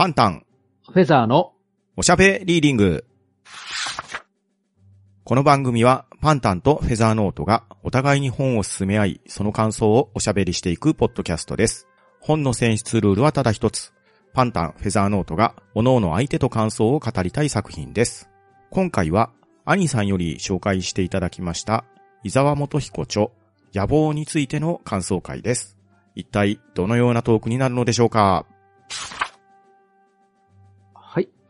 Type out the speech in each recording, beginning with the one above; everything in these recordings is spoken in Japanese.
パンタン、フェザーのおしゃべリーディング。この番組はパンタンとフェザーノートがお互いに本を進め合い、その感想をおしゃべりしていくポッドキャストです。本の選出ルールはただ一つ。パンタン、フェザーノートが各々相手と感想を語りたい作品です。今回は、兄さんより紹介していただきました、伊沢元彦著、野望についての感想会です。一体、どのようなトークになるのでしょうか？はい。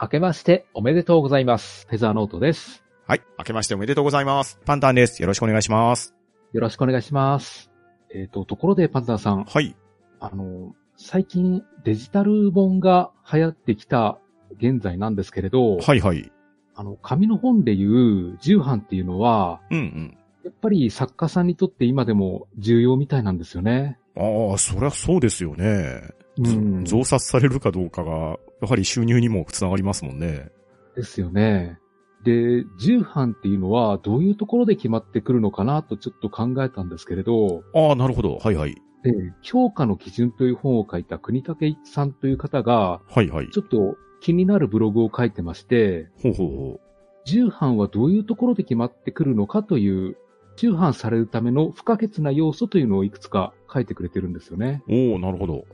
明けましておめでとうございます。フェザーノートです。はい。明けましておめでとうございます。パンタンです。よろしくお願いします。よろしくお願いします。えっ、と、ところでパンタンさん、はい。あの、最近デジタル本が流行ってきた現在なんですけれど、はいはい。あの、紙の本でいう重版っていうのは、うんやっぱり作家さんにとって今でも重要みたいなんですよね。うん。ああ、そりゃそうですよね。うん。増刷されるかどうかが、やはり収入にもつながりますもんね。ですよね。で、重版っていうのはどういうところで決まってくるのかなとちょっと考えたんですけれど、ああ、なるほど。はいはい。で、評価の基準という本を書いた国武さんという方が、はいはい。ちょっと気になるブログを書いてまして、ほうほうほ重版はどういうところで決まってくるのかという、重版されるための不可欠な要素というのをいくつか書いてくれてるんですよね。う。おおなるほど。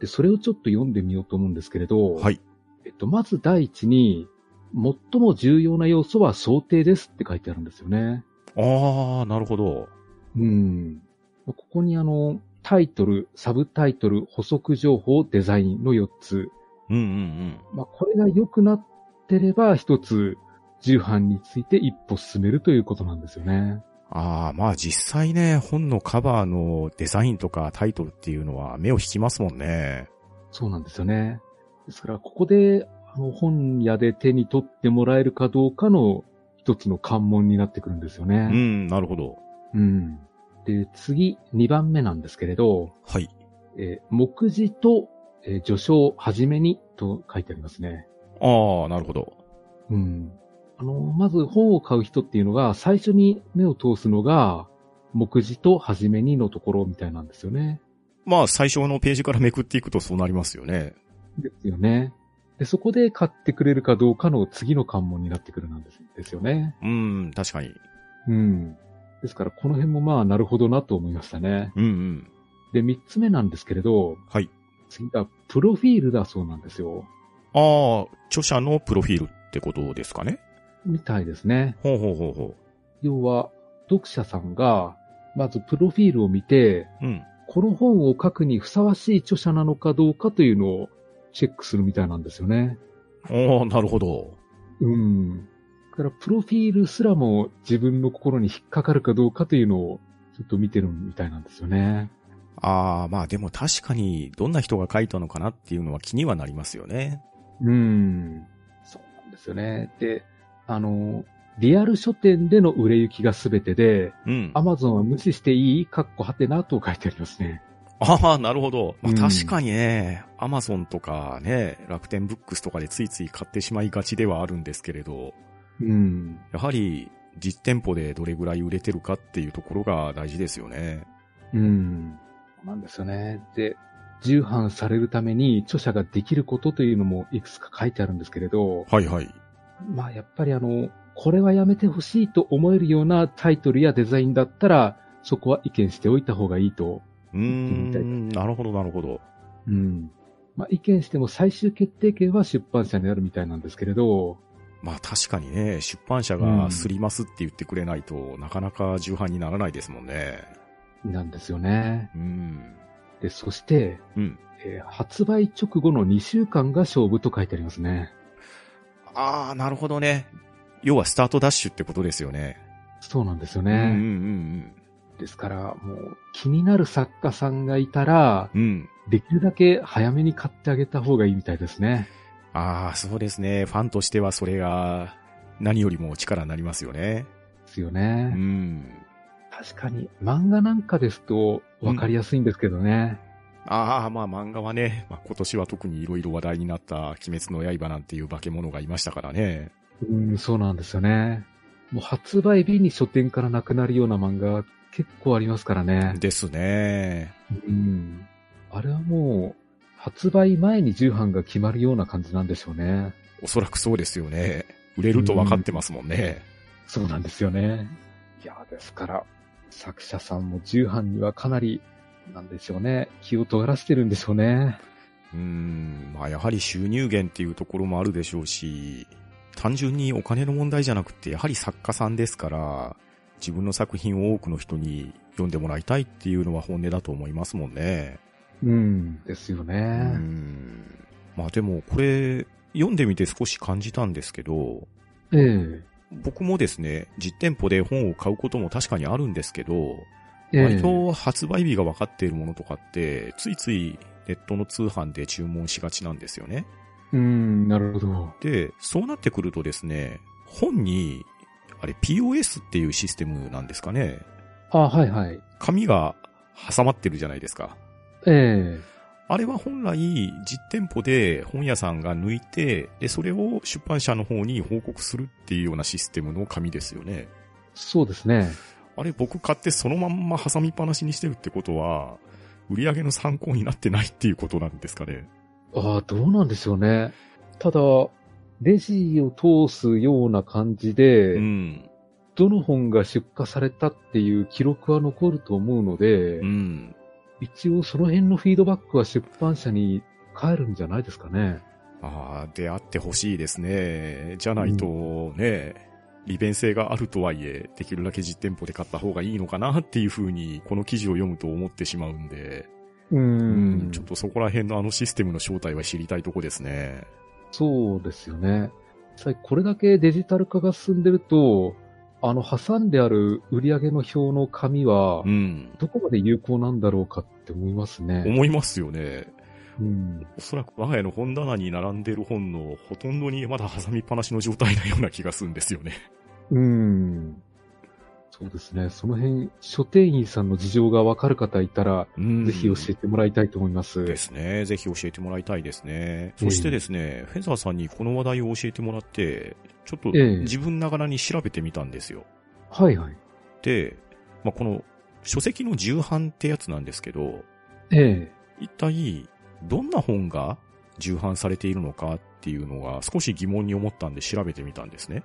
で、それをちょっと読んでみようと思うんですけれど、はい。えっと、まず第一に、最も重要な要素は想定ですって書いてあるんですよね。ああ、なるほど。うん。ここにあの、タイトル、サブタイトル、補足情報、デザインの4つ。うんうんうん。まあ、これが良くなってれば、一つ、重版について一歩進めるということなんですよね。ああ、まあ実際ね、本のカバーのデザインとかタイトルっていうのは目を引きますもんね。そうなんですよね。ですから、ここで、あの、本屋で手に取ってもらえるかどうかの一つの関門になってくるんですようね。ん、なるほど。うん。で、次、2番目なんですけれど、はい。えー目次と、えー序章はじめにと書いてありますね。ああ、なるほど。うん。あの、まず本を買う人っていうのが最初に目を通すのが、目次とはじめにのところみたいなんですよね。まあ最初のページからめくっていくとそうなりますよね。ですよね。で、そこで買ってくれるかどうかの次の関門になってくるなんですですよね。うん、確かに。うん。ですから、この辺もまあ、なるほどなと思いましたね。うんうん。で、三つ目なんですけれど、はい。次が、プロフィールだそうなんですよ。ああ、著者のプロフィールってことですかね。みたいですね。ほうほうほうほ要は、読者さんが、まずプロフィールを見て、う。うん。この本を書くにふさわしい著者なのかどうかというのをチェックするみたいなんですよね。おー、なるほど。うん。だから、プロフィールすらも自分の心に引っかかるかどうかというのをちょっと見てるみたいなんですよね。ああ、まあでも確かにどんな人が書いたのかなっていうのは気にはなりますよね。うん。そうなんですよね。で、あの、リアル書店での売れ行きが全てで、うん。アマゾンは無視していいかっこはてなと書いてありますね。ああ、なるほど。まあうん確かにね、アマゾンとかね、楽天ブックスとかでついつい買ってしまいがちではあるんですけれど、うん。やはり実店舗でどれぐらい売れてるかっていうところが大事ですよね。うん。なんですよね。で、重版されるために著者ができることというのもいくつか書いてあるんですけれど、はいはい。まあやっぱりあの、これはやめてほしいと思えるようなタイトルやデザインだったら、そこは意見しておいた方がいいと。うーん、なるほどなるほど。うん。まあ意見しても最終決定権は出版社にあるみたいなんですけれど、まあ確かにね、出版社がすりますって言ってくれないと、なかなか重版にならないですもんね。なんですよね。うん。で、そして、うん。えー発売直後の2週間が勝負と書いてありますね。ああ、なるほどね。要はスタートダッシュってことですよね。そうなんですようんうんね。ですから、もう気になる作家さんがいたら、うんうん。うん。できるだけ早めに買ってあげた方がいいみたいですね。ああ、そうですね。ファンとしてはそれが何よりも力になりますよね。ですようね。ん。確かに、漫画なんかですと分かりやすいんですけどね。ああ、まあ漫画はね、まあ、今年は特にいろいろ話題になった鬼滅の刃なんていう化け物がいましたからね。うん、そうなんですよね。もう発売日に書店からなくなるような漫画結構ありますからね。ですね。うん。あれはもう、発売前に重版が決まるような感じなんでしょうね。おそらくそうですよね。売れると分かってますもんね。そうなんですよね。いや、ですから、作者さんも重版にはかなり、なんでしょうね、気を尖らせてるんでしょうね。うーん、まあやはり収入源っていうところもあるでしょうし、単純にお金の問題じゃなくて、やはり作家さんですから、自分の作品を多くの人に読んでもらいたいっていうのは本音だと思いますもんね。うん、ですようね。ん。まあでもこれ、読んでみて少し感じたんですけど、ええ僕もですね、実店舗で本を買うことも確かにあるんですけど、ええ割と発売日が分かっているものとかって、ついついネットの通販で注文しがちなんですよね。うん、なるほど。で、そうなってくるとですね、本に、あれ POS っていうシステムなんですかね。あ、はいはい。紙が挟まってるじゃないですか。ええあれは本来、実店舗で本屋さんが抜いて、で、それを出版社の方に報告するっていうようなシステムの紙ですよね。そうですね。あれ僕買ってそのまんま挟みっぱなしにしてるってことは、売り上げの参考になってないっていうことなんですかね。ああ、どうなんでしょうね。ただ、レジを通すような感じで、うん。どの本が出荷されたっていう記録は残ると思うので、うん。一応その辺のフィードバックは出版社に帰るんじゃないですかね。ああ、であってほしいですね。じゃないと、ね、利便性があるとはいえ、できるだけ実店舗で買った方がいいのかなっていうふうに、この記事を読むと思ってしまうんで、ううんちょっとそこら辺のあのシステムの正体は知りたいとこですね。そうですよね。実際これだけデジタル化が進んでると、あの、挟んである売上の表の紙はう、ん。どこまで有効なんだろうかって思いますね。思いますよね。うん。おそらく我が家の本棚に並んでる本のほとんどにまだ挟みっぱなしの状態なような気がするんですよね。うん。そうですね。その辺、書店員さんの事情がわかる方いたら、うんぜひ教えてもらいたいと思います。ですね。ぜひ教えてもらいたいですね。そしてですね、フェザーさんにこの話題を教えてもらって、ちょっとええ自分ながらに調べてみたんですよ。はいはい。で、まあ、この書籍の重版ってやつなんですけど、ええ一体どんな本が重版されているのかっていうのが少し疑問に思ったんで調べてみたんですね。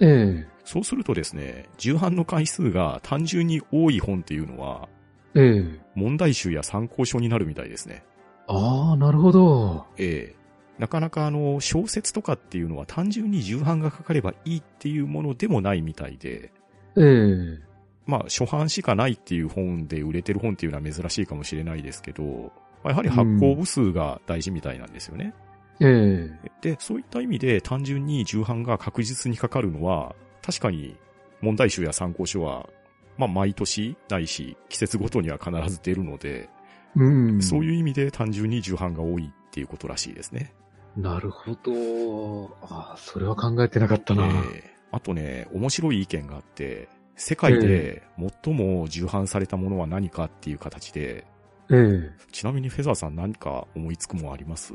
えそうするとですね、重版の回数が単純に多い本っていうのは、えええ問題集や参考書になるみたいですね。ああ、なるほど。ええなかなかあの、小説とかっていうのは単純に重版がかかればいいっていうものでもないみたいで、ええまあ、初版しかないっていう本で売れてる本っていうのは珍しいかもしれないですけど、まあやはり発行部数が大事みたいなんですよね。ええで、そういった意味で単純に重版が確実にかかるのは、確かに問題集や参考書は、まあ毎年ないし、季節ごとには必ず出るので、うん。そういう意味で単純に重版が多いっていうことらしいですね。なるほど。ああ、それは考えてなかったな。ええあとね、面白い意見があって、世界で最も重版されたものは何かっていう形で、ええちなみにフェザーさん何か思いつくもんあります？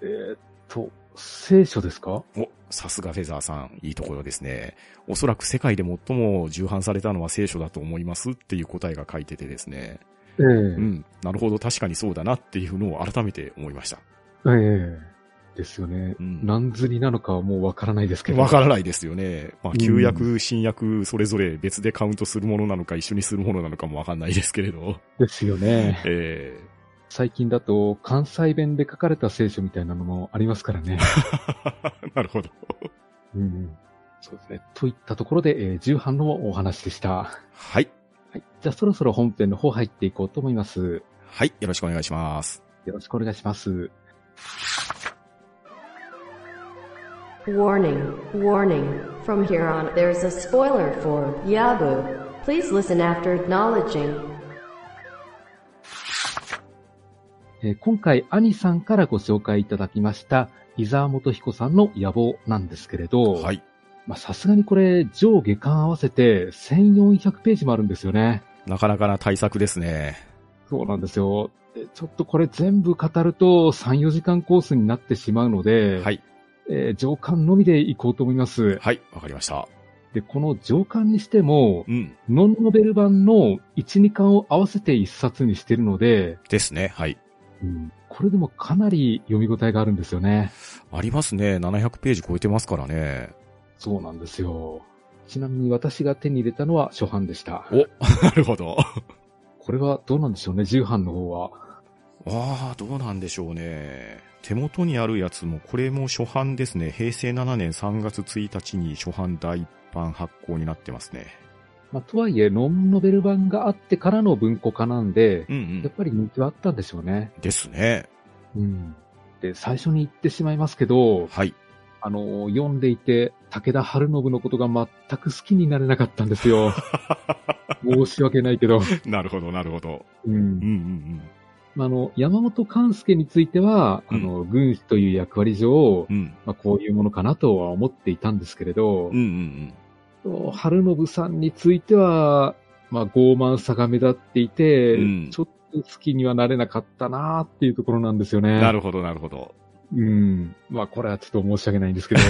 えーっと、聖書ですか？お、さすがフェザーさん、いいところですね。おそらく世界で最も重版されたのは聖書だと思いますっていう答えが書いててですね。ええうん、なるほど、確かにそうだなっていうのを改めて思いました。ええですよね。うん何釣りなのかはもうわからないですけど。わからないですよね。まあ、うん旧約、新約、それぞれ別でカウントするものなのか一緒にするものなのかもわかんないですけれど。ですよね。え最近だと関西弁で書かれた聖書みたいなのもありますからね。ー、なるほど。うん。そうですね。といったところで、えー、重版のお話でした。ははい。い。じゃあそろそろ本編の方入っていこうと思います。はい。よろしくお願いします。よろしくお願いします。Warning, warning. From here on, there's a spoiler for Yabu. Please listen after acknowledging. えー今回、兄さんからご紹介いただきました、伊沢元彦さんの野望なんですけれど、はい。まあさすがにこれ、上下巻合わせて1400ページもあるんですよね。なかなかな対策ですね。そうなんですよ。でちょっとこれ全部語ると3、4時間コースになってしまうので、はい。えー上巻のみでいこうと思います。はい。わかりました。で、この上巻にしてもう、ん。ノンノベル版の1、2巻を合わせて1冊にしてるので、ですね。はい。うんこれでもかなり読み応えがあるんですよね。ありますね。700ページ超えてますからね。そうなんですよ。ちなみに私が手に入れたのは初版でした。お、なるほど。これはどうなんでしょうね、重版の方は。ああ、どうなんでしょうね。手元にあるやつも、これも初版ですね。平成7年3月1日に初版第一版発行になってますね。まあ、とはいえ、ノンノベル版があってからの文庫化なんで、うんやっぱり人気はあったんでしょうね。うん。ですね。うん。で、最初に言ってしまいますけど、はい。あの、読んでいて、武田春信のことが全く好きになれなかったんですよ。申し訳ないけど。なるほど、なるほど。うんうんうんあの、山本勘介については、あの、軍師という役割上、うん。うん。まあ、こういうものかなとは思っていたんですけれどうんう、ん春信さんについては、まあ、傲慢さが目立っていて、うんちょっと好きにはなれなかったなっていうところなんですようん。ね。なるほど、なるほど。うん。まあ、これはちょっと申し訳ないんですけど、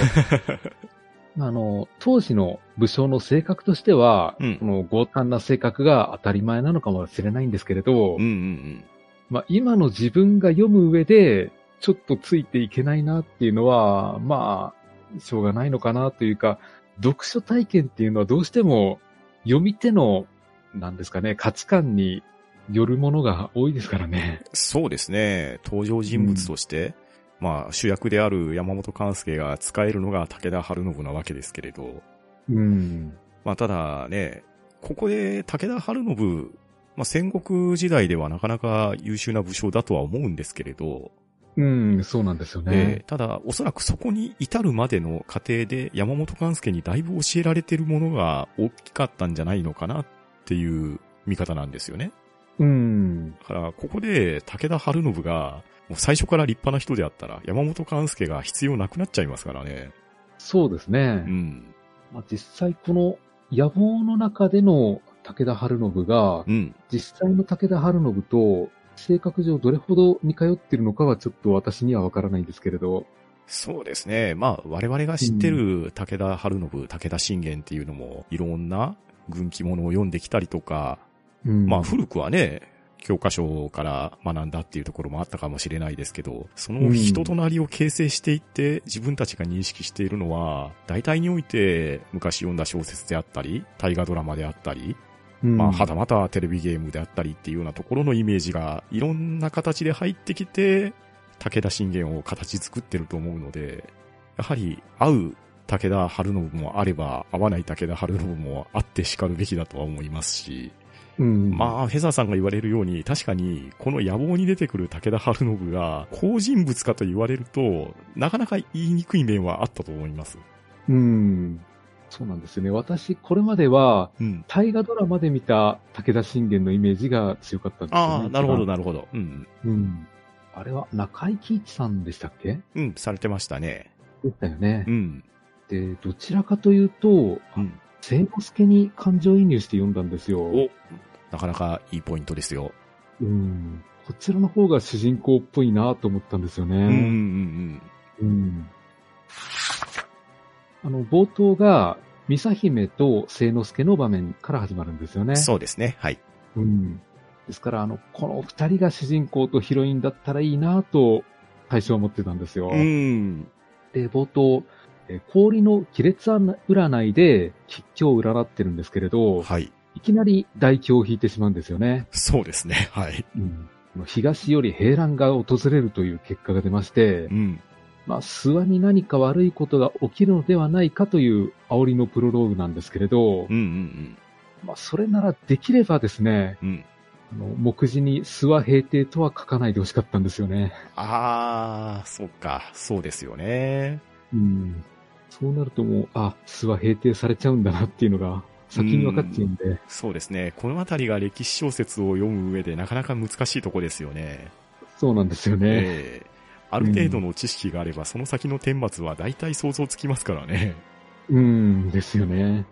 ま ああの、当時の武将の性格としては、うんこの強胆な性格が当たり前なのかもしれないんですけれど、うんうんまあ、今の自分が読む上で、ちょっとついていけないなっていうのは、まあ、しょうがないのかなというか、読書体験っていうのはどうしても読み手の、なんですかね、価値観によるものが多いですからね。そうですね。登場人物として、まあ、主役である山本勘介が使えるのが武田春信なわけですけれど、うん。まあ、ただね、ここで武田春信、まあ、戦国時代ではなかなか優秀な武将だとは思うんですけれど、うん、そうなんですよえね。ーただ、おそらくそこに至るまでの過程で山本勘介にだいぶ教えられてるものが大きかったんじゃないのかなっていう見方なんですよね。うん。だから、ここで武田春信が、もう最初から立派な人であったら、山本勘介が必要なくなっちゃいますからね。そうですね。うん。まあ、実際この野望の中での武田春信が、うん。実際の武田春信と性格上どれほど似通ってるのかはちょっと私にはわからないんですけれど。そうですね。まあ、我々が知ってる武田春信、武田信玄っていうのも、いろんな軍記物を読んできたりとか、うんまあ、古くはね、教科書から学んだっていうところもあったかもしれないですけど、その人となりを形成していって自分たちが認識しているのは、大体において昔読んだ小説であったり、大河ドラマであったり、うんまあ、はたまたテレビゲームであったりっていうようなところのイメージがいろんな形で入ってきて、武田信玄を形作ってると思うので、やはり合う武田春信もあれば、合わない武田春信もあって叱るべきだとは思いますし、うん。まあ、フェザーさんが言われるように、確かに、この野望に出てくる武田春信が、好人物かと言われると、なかなか言いにくい面はあったと思います。うん。そうなんですよね。私、これまでは、うん。大河ドラマで見た武田信玄のイメージが強かったんですよね。ああ、なるほど、なるほど。うん。うん。あれは中井貴一さんでしたっけ？うん、されてましたね。でしたよねう。ん。で、どちらかというと、うん。聖之助に感情移入して読んだんですよ。お、なかなかいいポイントですよ。うん。こちらの方が主人公っぽいなと思ったんですよね。うん、うん、うんあの、冒頭が、ミサ姫と聖之助の場面から始まるんですよね。うん。そうですね。はい。うん。ですから、あの、この二人が主人公とヒロインだったらいいなと、最初は思ってたんですよ。うん。で、冒頭、えー氷の亀裂占いで吉凶を占ってるんですけれど、はい。いきなり大凶を引いてしまうんですよね。そうですね。はい。うん。東より平乱が訪れるという結果が出ましてう、ん。まあ、諏訪に何か悪いことが起きるのではないかという煽りのプロローグなんですけれどうん、、うん、まあ、それならできればですね、うん。うん。あの、目次に諏訪平定とは書かないでほしかったんですよね。あー、そっか。そうですよね。うん。そうなるともう、あ、諏訪平定されちゃうんだなっていうのが先に分かっちゃうんで、そうですね。このあたりが歴史小説を読む上でなかなか難しいとこですよね。そうなんですよね。ええある程度の知識があれば、その先の顛末は大体想像つきますからね。うん、ですよね。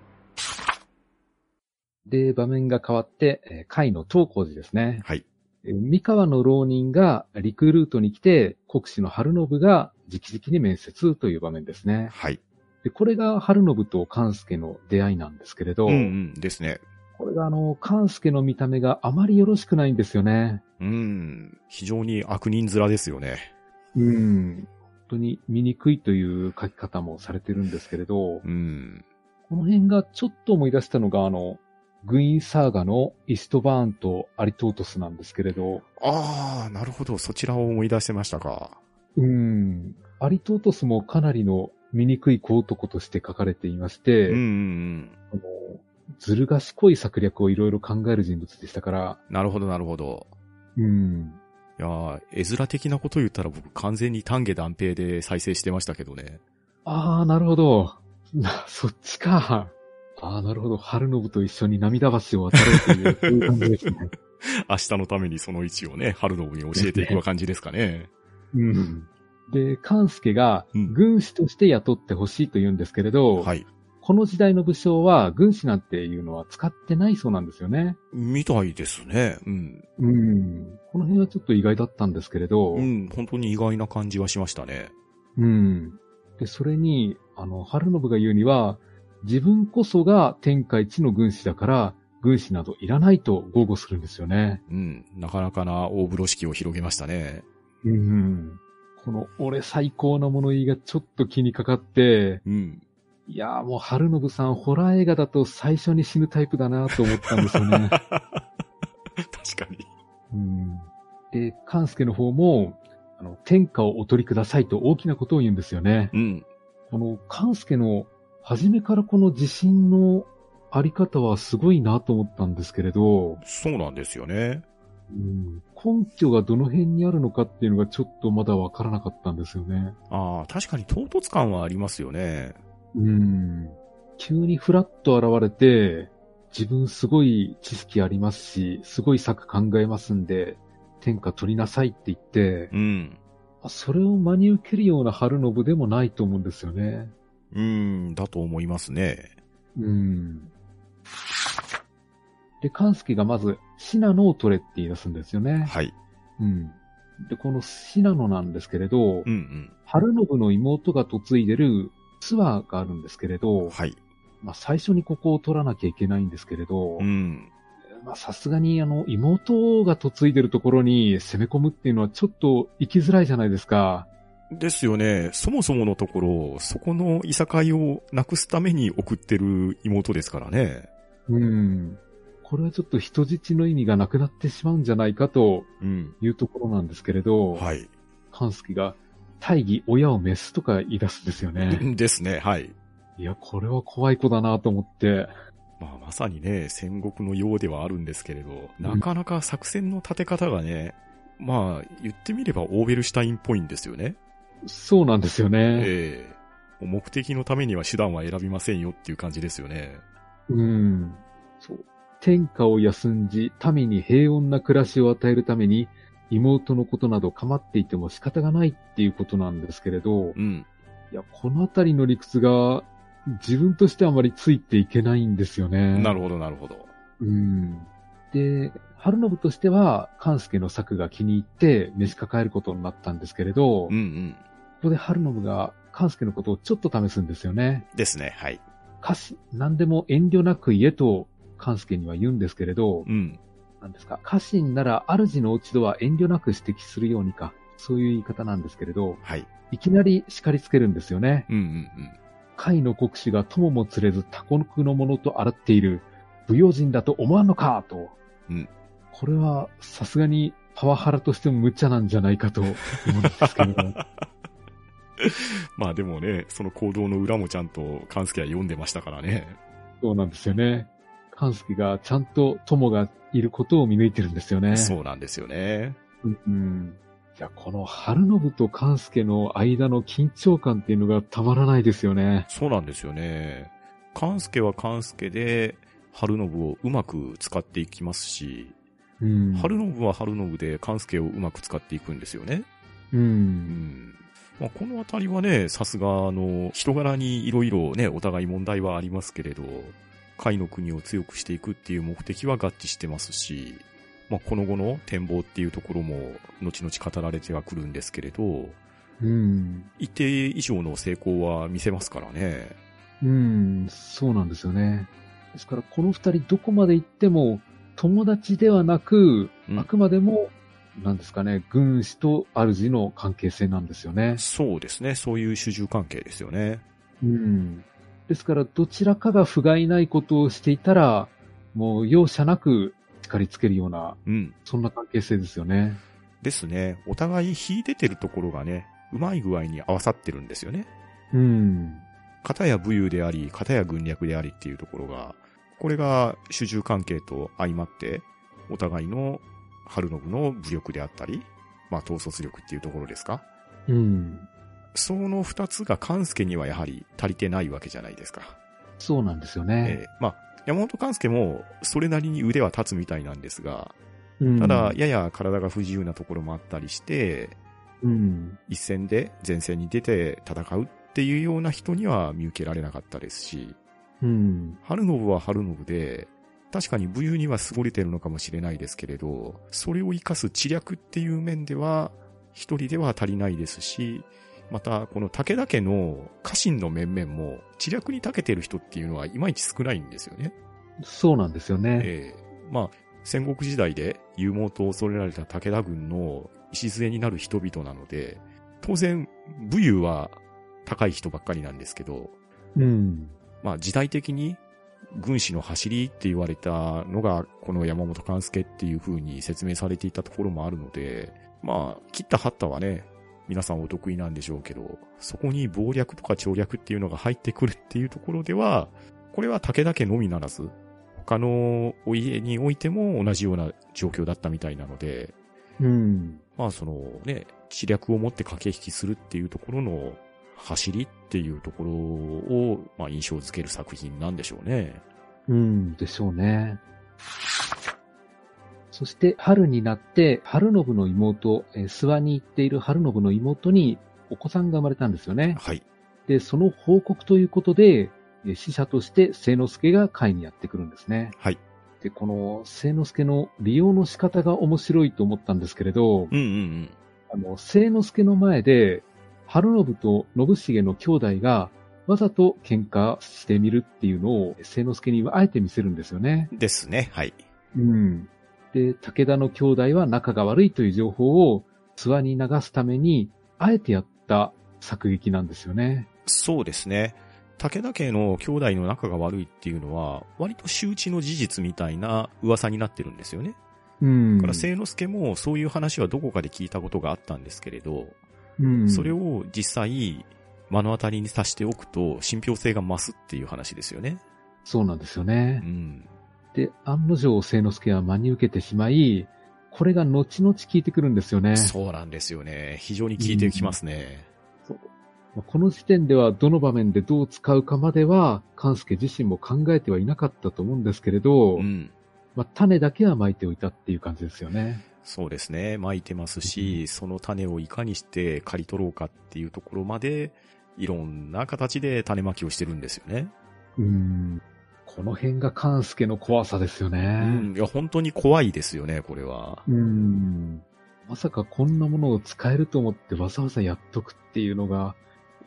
で、場面が変わって、えー海の東光寺ですね。はい。えー三河の浪人が陸ルートに来て、国士の春信が直々に面接という場面ですね。はい。で、これが春信と勘助の出会いなんですけれど、うんうんですね。これがあの、勘助の見た目があまりよろしくないんですよね。うん。非常に悪人面ですよね。うん。本当に醜いという書き方もされてるんですけれど、うん。この辺がちょっと思い出したのが、あの、グイーンサーガのイストバーンとアリトートスなんですけれど、ああ、なるほど。そちらを思い出してましたか。うん。アリトートスもかなりの醜い小男として書かれていまして、うんうんうん。あのずる賢い策略をいろいろ考える人物でしたから、なるほど、なるほど。うん。いやー絵面的なこと言ったら僕完全に丹下断平で再生してましたけどね。ああ、なるほど。な、そっちか。ああ、なるほど。春信と一緒に涙橋を渡ろうという、そういう感じですね。明日のためにその位置をね、春信に教えていく感じですかね。うん。で、勘介がうん軍師として雇ってほしいと言うんですけれど、はい。この時代の武将は軍師なんていうのは使ってないそうなんですよね。みたいですね。うん。うん。この辺はちょっと意外だったんですけれど、うん、本当に意外な感じはしましたね。うん。で、それに、あの、春信が言うには、自分こそが天下一の軍師だから、軍師などいらないと豪語するんですよね。うん。なかなかな大風呂敷を広げましたね。うん。この、俺最高の物言いがちょっと気にかかって、うん。いやーもう春信さん、ホラー映画だと最初に死ぬタイプだなと思ったんですよね。確かに。うん。で、勘介の方も、あの、天下をお取りくださいと大きなことを言うんですよね。うん。この、勘介の、初めからこの自信のあり方はすごいなと思ったんですけれど、そうなんですよね。うん、根拠がどの辺にあるのかっていうのがちょっとまだわからなかったんですよね。ああ、確かに唐突感はありますよね。うん。急にフラッと現れて、自分すごい知識ありますし、すごい策考えますんで、天下取りなさいって言って、うん。あそれを真に受けるような春信でもないと思うんですよね。うん、だと思いますね。うん。で、勘介がまず、信濃を取れって言い出すんですよね。はい。うん。で、この信濃なんですけれど、うんうん。春信の妹が嫁いでる諏訪があるんですけれど、はい。まあ最初にここを取らなきゃいけないんですけれど、うん。まあさすがにあの妹が嫁いでるところに攻め込むっていうのはちょっと行きづらいじゃないですか。ですよね。そもそものところ、そこのいさかいをなくすために送ってる妹ですからね。うん。これはちょっと人質の意味がなくなってしまうんじゃないかとうん。いうところなんですけれど、はい。勘介が大義親を召すとか言い出すんですよね。ですね。はい。いや、これは怖い子だなと思って。まあ、まさにね、戦国のようではあるんですけれど、なかなか作戦の立て方がね、まあ、言ってみればオーベルシュタインっぽいんですよね。そうなんですよね。ええ目的のためには手段は選びませんよっていう感じですよね。うん。そう。天下を休んじ、民に平穏な暮らしを与えるために、妹のことなど構っていても仕方がないっていうことなんですけれど、うん。いや、このあたりの理屈が、自分としてはあまりついていけないんですよね。なるほど、なるほど。うん。で、春信としては、勘介の策が気に入って召し抱えることになったんですけれど、うんうん。ここで春信が勘介のことをちょっと試すんですよね。ですね、はい。歌詞、何でも遠慮なく言えと、勘介には言うんですけれど、うん。なんですか、家臣なら主の落ち度は遠慮なく指摘するようにか、そういう言い方なんですけれど、はい。いきなり叱りつけるんですよね。うんうんうん。の国士が友も連れず他国のものと洗っている、武用人だと思わんのかと。うんこれは、さすがにパワハラとしても無茶なんじゃないかと思うんですけど。まあでもね、その行動の裏もちゃんと、勘介は読んでましたからね。そうなんですよね。勘介がちゃんと友がいることを見抜いてるんですよね。そうなんですよね。うんうん。いや、この春信と勘介の間の緊張感っていうのがたまらないですよね。そうなんですよね。勘介は勘介で、春信をうまく使っていきますし、うん。春信は春信で勘介をうまく使っていくんですよね。う。うんん。まあ、このあたりはね、さすがあの、人柄にいろいろね、お互い問題はありますけれど、甲斐の国を強くしていくっていう目的は合致してますし、まあ、この後の展望っていうところも、後々語られてはくるんですけれど、うん。一定以上の成功は見せますからね。うん。そうなんですよね。ですから、この二人どこまで行っても、友達ではなく、うんあくまでもなんですかね、軍師と主の関係性なんですよね。そうですね。そういう主従関係ですよね。うん。ですから、どちらかが不甲斐ないことをしていたら、もう容赦なく叱りつけるような、うん。そんな関係性ですよね。ですね。お互い秀でてるところがね、うまい具合に合わさってるんですよね。うん。片や武勇であり、片や軍略でありっていうところが、これが主従関係と相まって、お互いの春信の武力であったり、まあ統率力っていうところですか？うん。その二つが関助にはやはり足りてないわけじゃないですか。そうなんですよね。ええまあ、山本関助もそれなりに腕は立つみたいなんですが、うんただ、やや体が不自由なところもあったりして、うん。一戦で前線に出て戦うっていうような人には見受けられなかったですし、うん。春信は春信で、確かに武勇には優れてるのかもしれないですけれど、それを活かす知略っていう面では、一人では足りないですし、また、この武田家の家臣の面々も、知略に長けてる人っていうのはいまいち少ないんですよね。そうなんですよね。ええまあ、戦国時代で勇猛と恐れられた武田軍の礎になる人々なので、当然、武勇は高い人ばっかりなんですけど、うん。まあ時代的に軍師の走りって言われたのが、この山本勘介っていう風に説明されていたところもあるので、まあ、切った張ったはね、皆さんお得意なんでしょうけど、そこに謀略とか調略っていうのが入ってくるっていうところでは、これは武田家のみならず、他のお家においても同じような状況だったみたいなので、うん。まあそのね、知略を持って駆け引きするっていうところの走りっていうところを、まあ印象づける作品なんでしょうね。うん。でしょうね。そして、春になって、春信の妹、えー諏訪に行っている春信の妹にお子さんが生まれたんですよね。はい。で、その報告ということで、えー使者として聖之助が会にやってくるんですね。はい。で、この聖之助の利用の仕方が面白いと思ったんですけれど、うんうんうん。あの、聖之助の前で、春信と信繁の兄弟がわざと喧嘩してみるっていうのを聖之助にはあえて見せるんですよね。ですね。はい。うん。で、武田の兄弟は仲が悪いという情報を諏訪に流すために、あえてやった作劇なんですよね。そうですね。武田家の兄弟の仲が悪いっていうのは、割と周知の事実みたいな噂になってるんですよね。うん。だから、聖之助もそういう話はどこかで聞いたことがあったんですけれど、うん、それを実際、目の当たりにさしておくと、信憑性が増すっていう話ですよね。そうなんですようね。ん。で、案の定聖之助は真に受けてしまい、これが後々効いてくるんですよね。そうなんですよね。非常に効いてきますね。まあこの時点ではどの場面でどう使うかまでは、勘介自身も考えてはいなかったと思うんですけれど、うん。まあ、種だけは巻いておいたっていう感じですよね。そうですね。巻いてますし、その種をいかにして刈り取ろうかっていうところまで、いろんな形で種まきをしてるんですよね。うん。この辺が勘介の怖さですようね。ん。いや、本当に怖いですよね、これは。うん。まさかこんなものを使えると思ってわざわざやっとくっていうのが、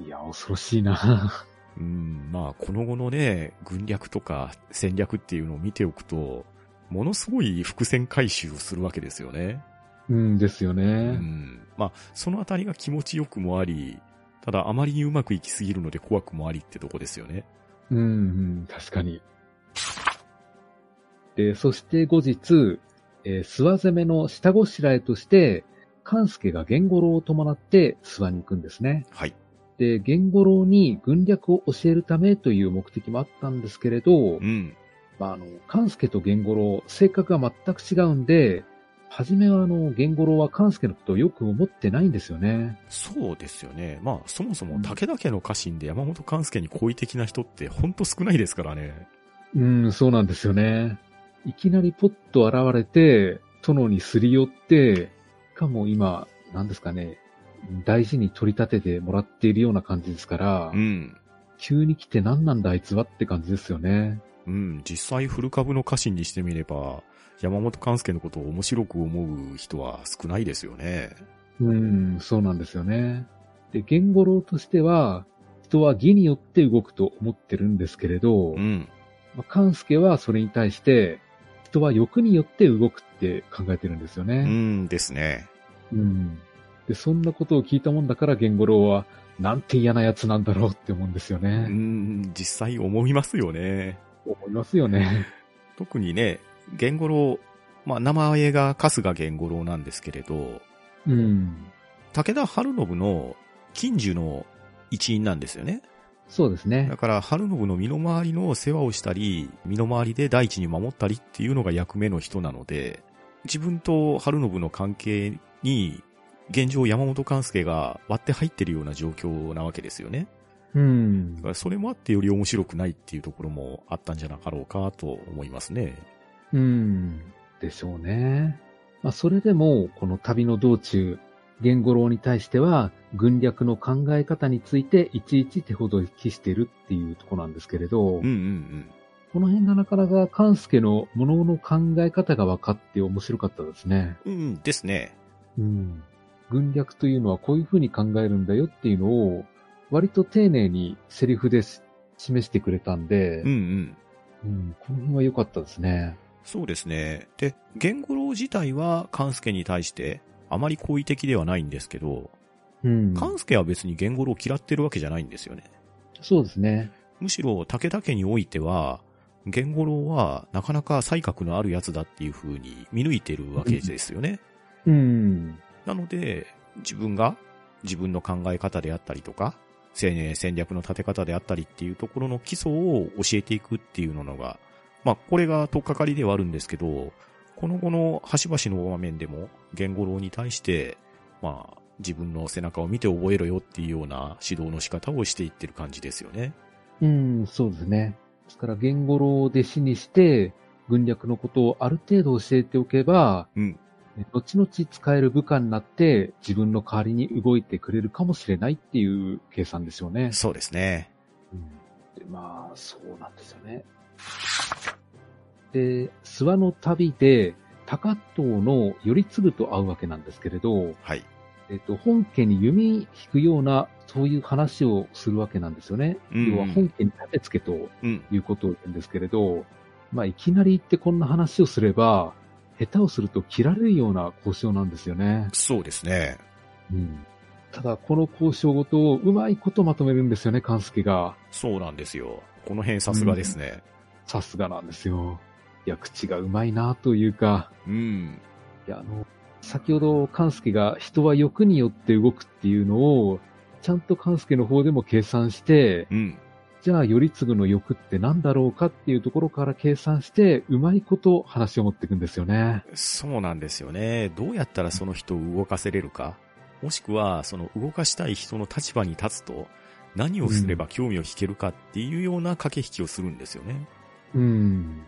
いや、恐ろしいな。うん。まあ、この後のね、軍略とか戦略っていうのを見ておくと、ものすごい伏線回収をするわけですよね。うんですようね。ん。まあ、そのあたりが気持ちよくもあり、ただあまりにうまくいきすぎるので怖くもありってとこですよね。うん、うん、確かに。で、そして後日、えー諏訪攻めの下ごしらえとして、勘介が源五郎を伴って諏訪に行くんですね。はい。で、源五郎に軍略を教えるためという目的もあったんですけれど、うん。まあ、あの、勘介と源五郎、性格が全く違うんで、はじめはあの、源五郎は勘介のことをよく思ってないんですよね。そうですよね。まあ、そもそも武田家の家臣で山本勘介に好意的な人ってほんと少ないですからね。うん、そうなんですよね。いきなりポッと現れて、殿にすり寄って、しかも今、なんですかね、大事に取り立ててもらっているような感じですから、うん。急に来て何なんだあいつはって感じですよね。うん。実際フル株の家臣にしてみれば、山本勘介のことを面白く思う人は少ないですよね。うん、そうなんですよね。で、源五郎としては、人は義によって動くと思ってるんですけれど、うん。まあ、勘介はそれに対して、人人は欲によって動くって考えてるんですようね。んですね。うん。で、そんなことを聞いたもんだから、ゲンゴロウは、なんて嫌な奴なんだろうって思うんですようね。ん、実際思いますよね。思いますよね。特にね、ゲンゴロウ、まあ名前が春日ゲンゴロウなんですけれど、うん。武田春信の近所の一員なんですよね。そうですねだ。から、春信の身の回りの世話をしたり、身の回りで大地に守ったりっていうのが役目の人なので、自分と春信の関係に、現状山本勘介が割って入ってるような状況なわけですよね。うんだか。らそれもあってより面白くないっていうところもあったんじゃなかろうかと思いますね。うん。でしょうね。まあ、それでも、この旅の道中、ゲンゴロウに対しては、軍略の考え方についていちいち手ほどきしてるっていうところなんですけれど、うんうんうん。この辺がなかなか勘介のものの考え方が分かって面白かったですね。うんですね。うん。軍略というのはこういうふうに考えるんだよっていうのを、割と丁寧にセリフでし示してくれたんでうんう、ん。うん、この辺は良かったですね。そうですね。で、ゲンゴロウ自体は勘介に対してあまり好意的ではないんですけど、うん。勘介は別にゲンゴロウを嫌ってるわけじゃないんですよね。そうですね。むしろ武田家においては、ゲンゴロウはなかなか才覚のあるやつだっていう風に見抜いてるわけですよね。うん。なので、自分が自分の考え方であったりとか、戦略の立て方であったりっていうところの基礎を教えていくっていうのが、まあ、これが取っかかりではあるんですけど、この後の端々の場面でも、ゲンゴロウに対して、まあ、自分の背中を見て覚えろよっていうような指導の仕方をしていってる感じですよね。うん、そうですね。ですから、ゲンゴロウを弟子にして、軍略のことをある程度教えておけば、うん。後々使える部下になって、自分の代わりに動いてくれるかもしれないっていう計算ですよね。そうですね。うんでまあ、そうなんですよね。で、諏訪の旅で、高藤の頼次と会うわけなんですけれど、はい。えっと、本家に弓引くような、そういう話をするわけなんですよね。うん要は本家に立てつけとうん。いうことを言うんですけれど、まあ、いきなり言ってこんな話をすれば、下手をすると切られるような交渉なんですよね。そうですね。うん。ただ、この交渉ごとをうまいことまとめるんですよね、勘介が。そうなんですよ。この辺さすがですね。さすがなんですよ。いや、口がうまいなというか、うん。いや、あの、先ほど勘介が人は欲によって動くっていうのを、ちゃんと勘介の方でも計算して、うん。じゃあ、頼次の欲って何だろうかっていうところから計算して、うまいこと話を持っていくんですよね。そうなんですよね。どうやったらその人を動かせれるか。もしくは、その動かしたい人の立場に立つと、何をすれば興味を引けるかっていうような駆け引きをするんですよね。うん。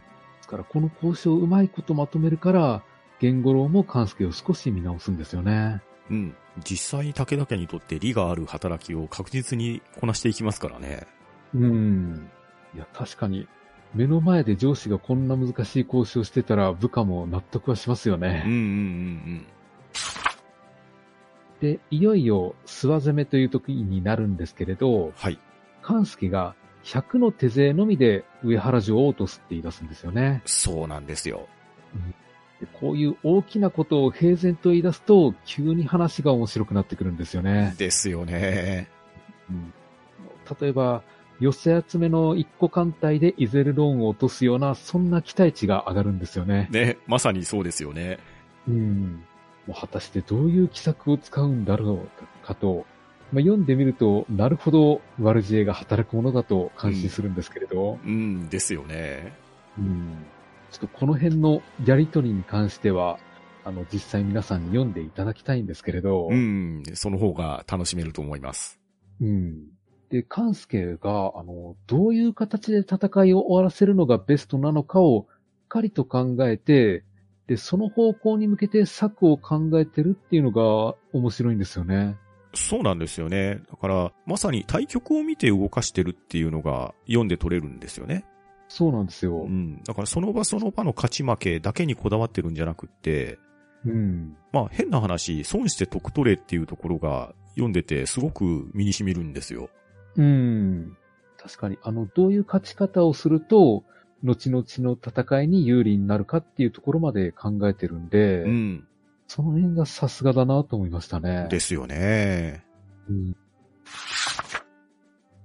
から、この交渉をうまいことまとめるから、源五郎も勘介を少し見直すんですよね。うん。実際、武田家にとって利がある働きを確実にこなしていきますからね。うん。いや、確かに、目の前で上司がこんな難しい交渉してたら部下も納得はしますようんうんね。うんで、いよいよ諏訪攻めという時になるんですけれど、はい。勘介が100の手勢のみで上原城を落とすって言い出すんですよね。そうなんですよ。でこういう大きなことを平然と言い出すと、急に話が面白くなってくるんですよね。ですよね。うん例えば、寄せ集めの一個艦隊でイゼルローンを落とすような、そんな期待値が上がるんですよね。ね、まさにそうですよね。うん。もう果たしてどういう奇策を使うんだろうかと、まあ、読んでみると、なるほど悪知恵が働くものだと感心するんですけれど、うん、ですよね。うん。ちょっとこの辺のやりとりに関しては、あの、実際皆さんに読んでいただきたいんですけれど、うん、その方が楽しめると思います。うん。で、カンスケが、あの、どういう形で戦いを終わらせるのがベストなのかを、しっかりと考えて、で、その方向に向けて策を考えてるっていうのが面白いんですよね。そうなんですよね。だから、まさに対局を見て動かしてるっていうのが読んで取れるんですよね。そうなんですよう。ん。だからその場その場の勝ち負けだけにこだわってるんじゃなくって、うん。まあ変な話、損して得取れっていうところが読んでてすごく身に染みるんですよ。うん。確かに、あの、どういう勝ち方をすると、後々の戦いに有利になるかっていうところまで考えてるんで、うん。その辺がさすがだなと思いましたね。ですよね。うん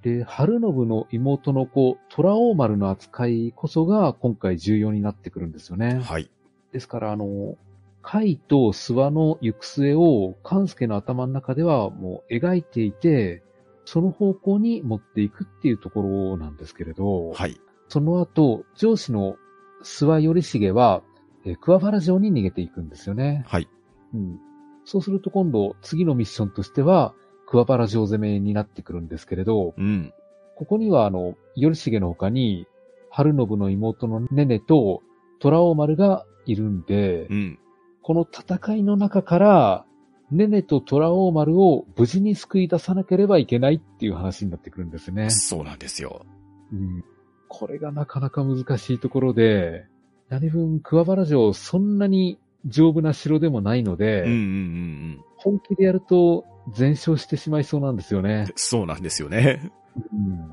で、春信の妹の子、虎王丸の扱いこそが今回重要になってくるんですよね。はい。ですから、あの、貝と諏訪の行く末を勘助の頭の中ではもう描いていて、その方向に持っていくっていうところなんですけれど、はい。その後、上司の諏訪頼重は、えー桑原城に逃げていくんですよね。はい。うん。そうすると今度、次のミッションとしては、桑原城攻めになってくるんですけれど、うん。ここにはあの、頼重の他に、春信の妹のネネと虎王丸がいるんで、うん。この戦いの中から、ネネと虎王丸を無事に救い出さなければいけないっていう話になってくるんですね。そうなんですよ。うん。これがなかなか難しいところで、何分桑原城そんなに丈夫な城でもないので、うんうんうんうん。本気でやると全焼してしまいそうなんですよね。そうなんですよね。うん。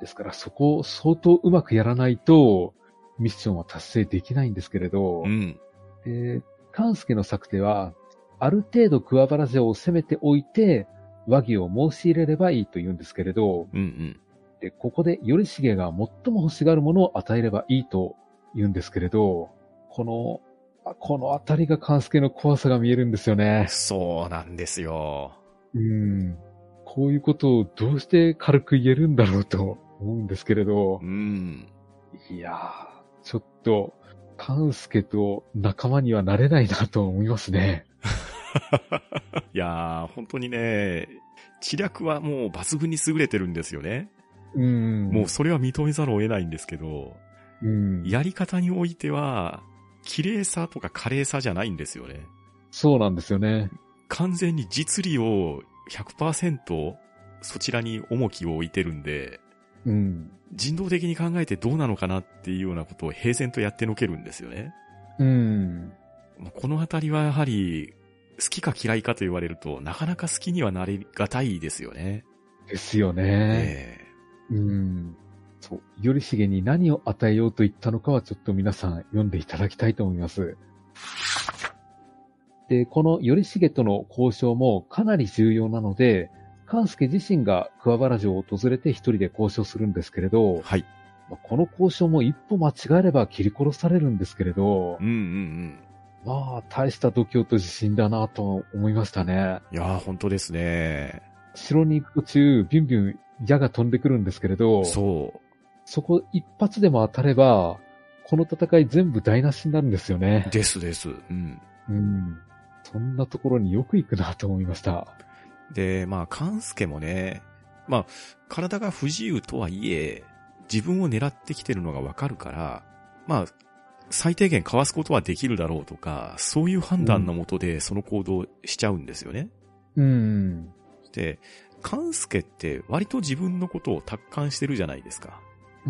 ですからそこを相当うまくやらないと、ミッションは達成できないんですけれど、うん。で、関助の策定は、ある程度桑原城を攻めておいて、和議を申し入れればいいと言うんですけれど、うんうん。で、ここで頼重が最も欲しがるものを与えればいいと言うんですけれど、この、あこのあたりが関助の怖さが見えるんですよね。そうなんですよ。うん。こういうことをどうして軽く言えるんだろうと思うんですけれどう、ん。いやー、ちょっと、関助と仲間にはなれないなと思いますね。いやー、本当にね、知略はもう抜群に優れてるんですよね。うん。もうそれは認めざるを得ないんですけど、うん。やり方においては、綺麗さとか華麗さじゃないんですよね。そうなんですよね。完全に実利を100%そちらに重きを置いてるんで、うん。人道的に考えてどうなのかなっていうようなことを平然とやってのけるんですよね。うん。このあたりはやはり、好きか嫌いかと言われると、なかなか好きにはなれがたいですよね。ですよね。えうん。そう。頼重に何を与えようと言ったのかはちょっと皆さん読んでいただきたいと思います。で、この頼重との交渉もかなり重要なので、関助自身が桑原城を訪れて一人で交渉するんですけれど、はい。まあこの交渉も一歩間違えれば切り殺されるんですけれどうん、うんうん。まあ、大した度胸と自信だなと思いましたね。いやー、本当ですね。城に行く途中、ビュンビュン矢が飛んでくるんですけれど、そそこ一発でも当たれば、この戦い全部台無しになるんですよねう。。ですです。うん。うん。そんなところによく行くなと思いました。で、まあ、勘介もね、まあ、体が不自由とはいえ、自分を狙ってきてるのがわかるから、まあ、最低限かわすことはできるだろうとか、そういう判断のもとでその行動しちゃうんですよね。うん。で、勘介って割と自分のことを達観してるじゃないですか。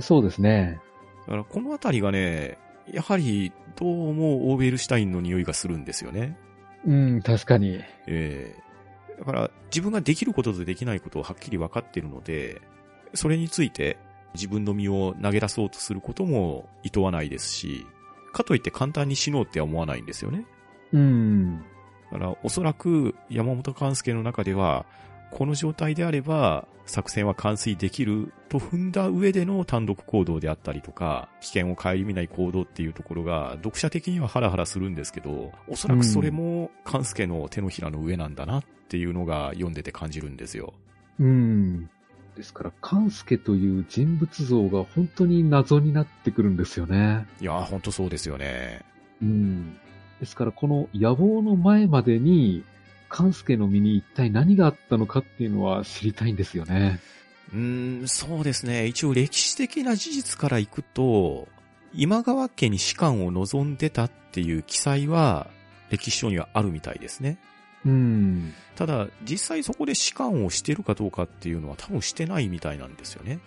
そうですね。だからこのあたりがね、やはりどうもオーベルシュタインの匂いがするんですよね。うん、確かに。ええだから自分ができることとできないことをはっきり分かっているので、それについて自分の身を投げ出そうとすることも厭わないですし、かといって簡単に死のうっては思わないんですよね。うん。だからおそらく山本勘介の中では、この状態であれば作戦は完遂できると踏んだ上での単独行動であったりとか、危険を顧みない行動っていうところが読者的にはハラハラするんですけど、おそらくそれも勘介の手のひらの上なんだなっていうのが読んでて感じるんですよ。うん。ですから、関助という人物像が本当に謎になってくるんですよね。いやー、ほんとそうですよね。うん。ですから、この野望の前までに、関助の身に一体何があったのかっていうのは知りたいんですよね。うーん、そうですね。一応歴史的な事実からいくと、今川家に士官を望んでたっていう記載は、歴史書にはあるみたいですね。うん。ただ、実際そこで士官をしてるかどうかっていうのは多分してないみたいなんですよね。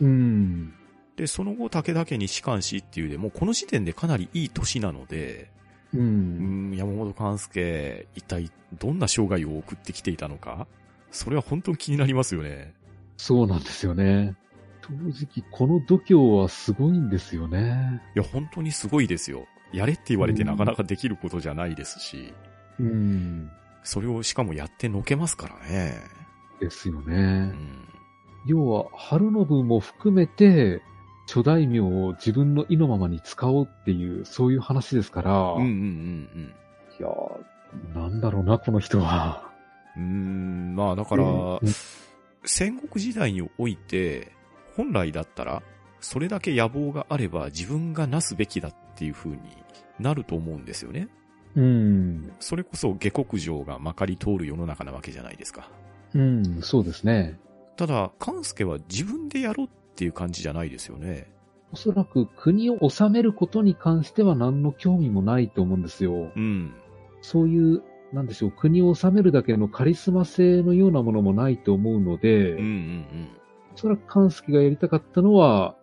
うん。で、その後武田家に士官しっていうで、もうこの時点でかなりいい年なので、う。うんん、山本勘介、一体どんな生涯を送ってきていたのか？それは本当に気になりますよね。そうなんですよね。正直、この度胸はすごいんですよね。いや、本当にすごいですよ。やれって言われてうんなかなかできることじゃないですし、うん。それをしかもやってのけますからね。ですようね。ん。要は、春信も含めて、諸大名を自分の意のままに使おうっていう、そういう話ですから、うんうんうんいやー、なんだろうな、この人は。うん。まあだから、うん戦国時代において、本来だったら、それだけ野望があれば自分がなすべきだっていう風になると思うんですよね。うん。それこそ下克上がまかり通る世の中なわけじゃないですか。うん、そうですね。ただ、勘介は自分でやろうっていう感じじゃないですよね。おそらく国を治めることに関しては何の興味もないと思うんですよ。うん。そういう、なんでしょう、国を治めるだけのカリスマ性のようなものもないと思うので、うんうんおそらく勘介がやりたかったのは、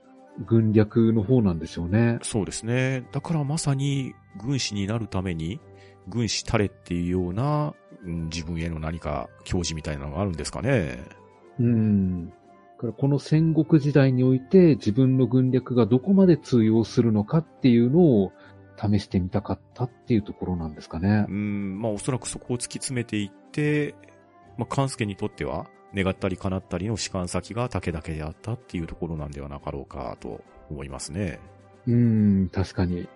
軍略の方なんでしょうね。そうですね。だからまさに軍師になるために、軍師たれっていうような、うん自分への何か教示みたいなのがあるんですかね。うん。だからこの戦国時代において自分の軍略がどこまで通用するのかっていうのを試してみたかったっていうところなんですかねう。ん、まあおそらくそこを突き詰めていって、まあ勘介にとっては、願ったり叶ったりの士官先が武田家であったっていうところなんではなかろうかと思いますね。うん、確かに。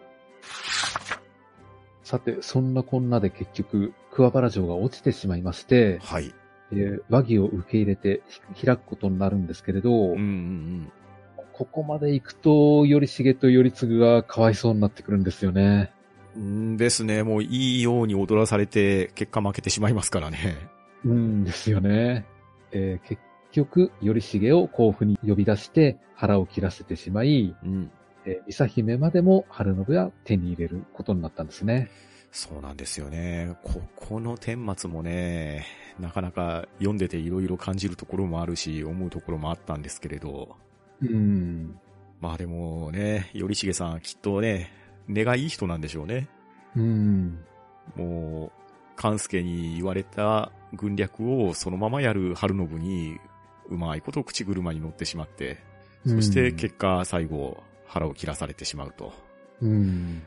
さて、そんなこんなで結局、桑原城が落ちてしまいまして、はい。えー和議を受け入れてひ開くことになるんですけれど、うんうんうん。ここまで行くと、頼重と頼継がかわいそうになってくるんですよね。うんですね。もういいように踊らされて、結果負けてしまいますからね。うんですよね。えー結局、頼重を甲府に呼び出して腹を切らせてしまい、うん。えー、伊佐姫までも春信が手に入れることになったんですね。そうなんですよね。ここの顛末もね、なかなか読んでて色々感じるところもあるし、思うところもあったんですけれど。うん。まあでもね、頼重さんきっとね、根がいい人なんでしょうね。うん。もう、勘介に言われた軍略をそのままやる春信に、うまいこと口車に乗ってしまって、そして結果最後腹を切らされてしまうと。うん。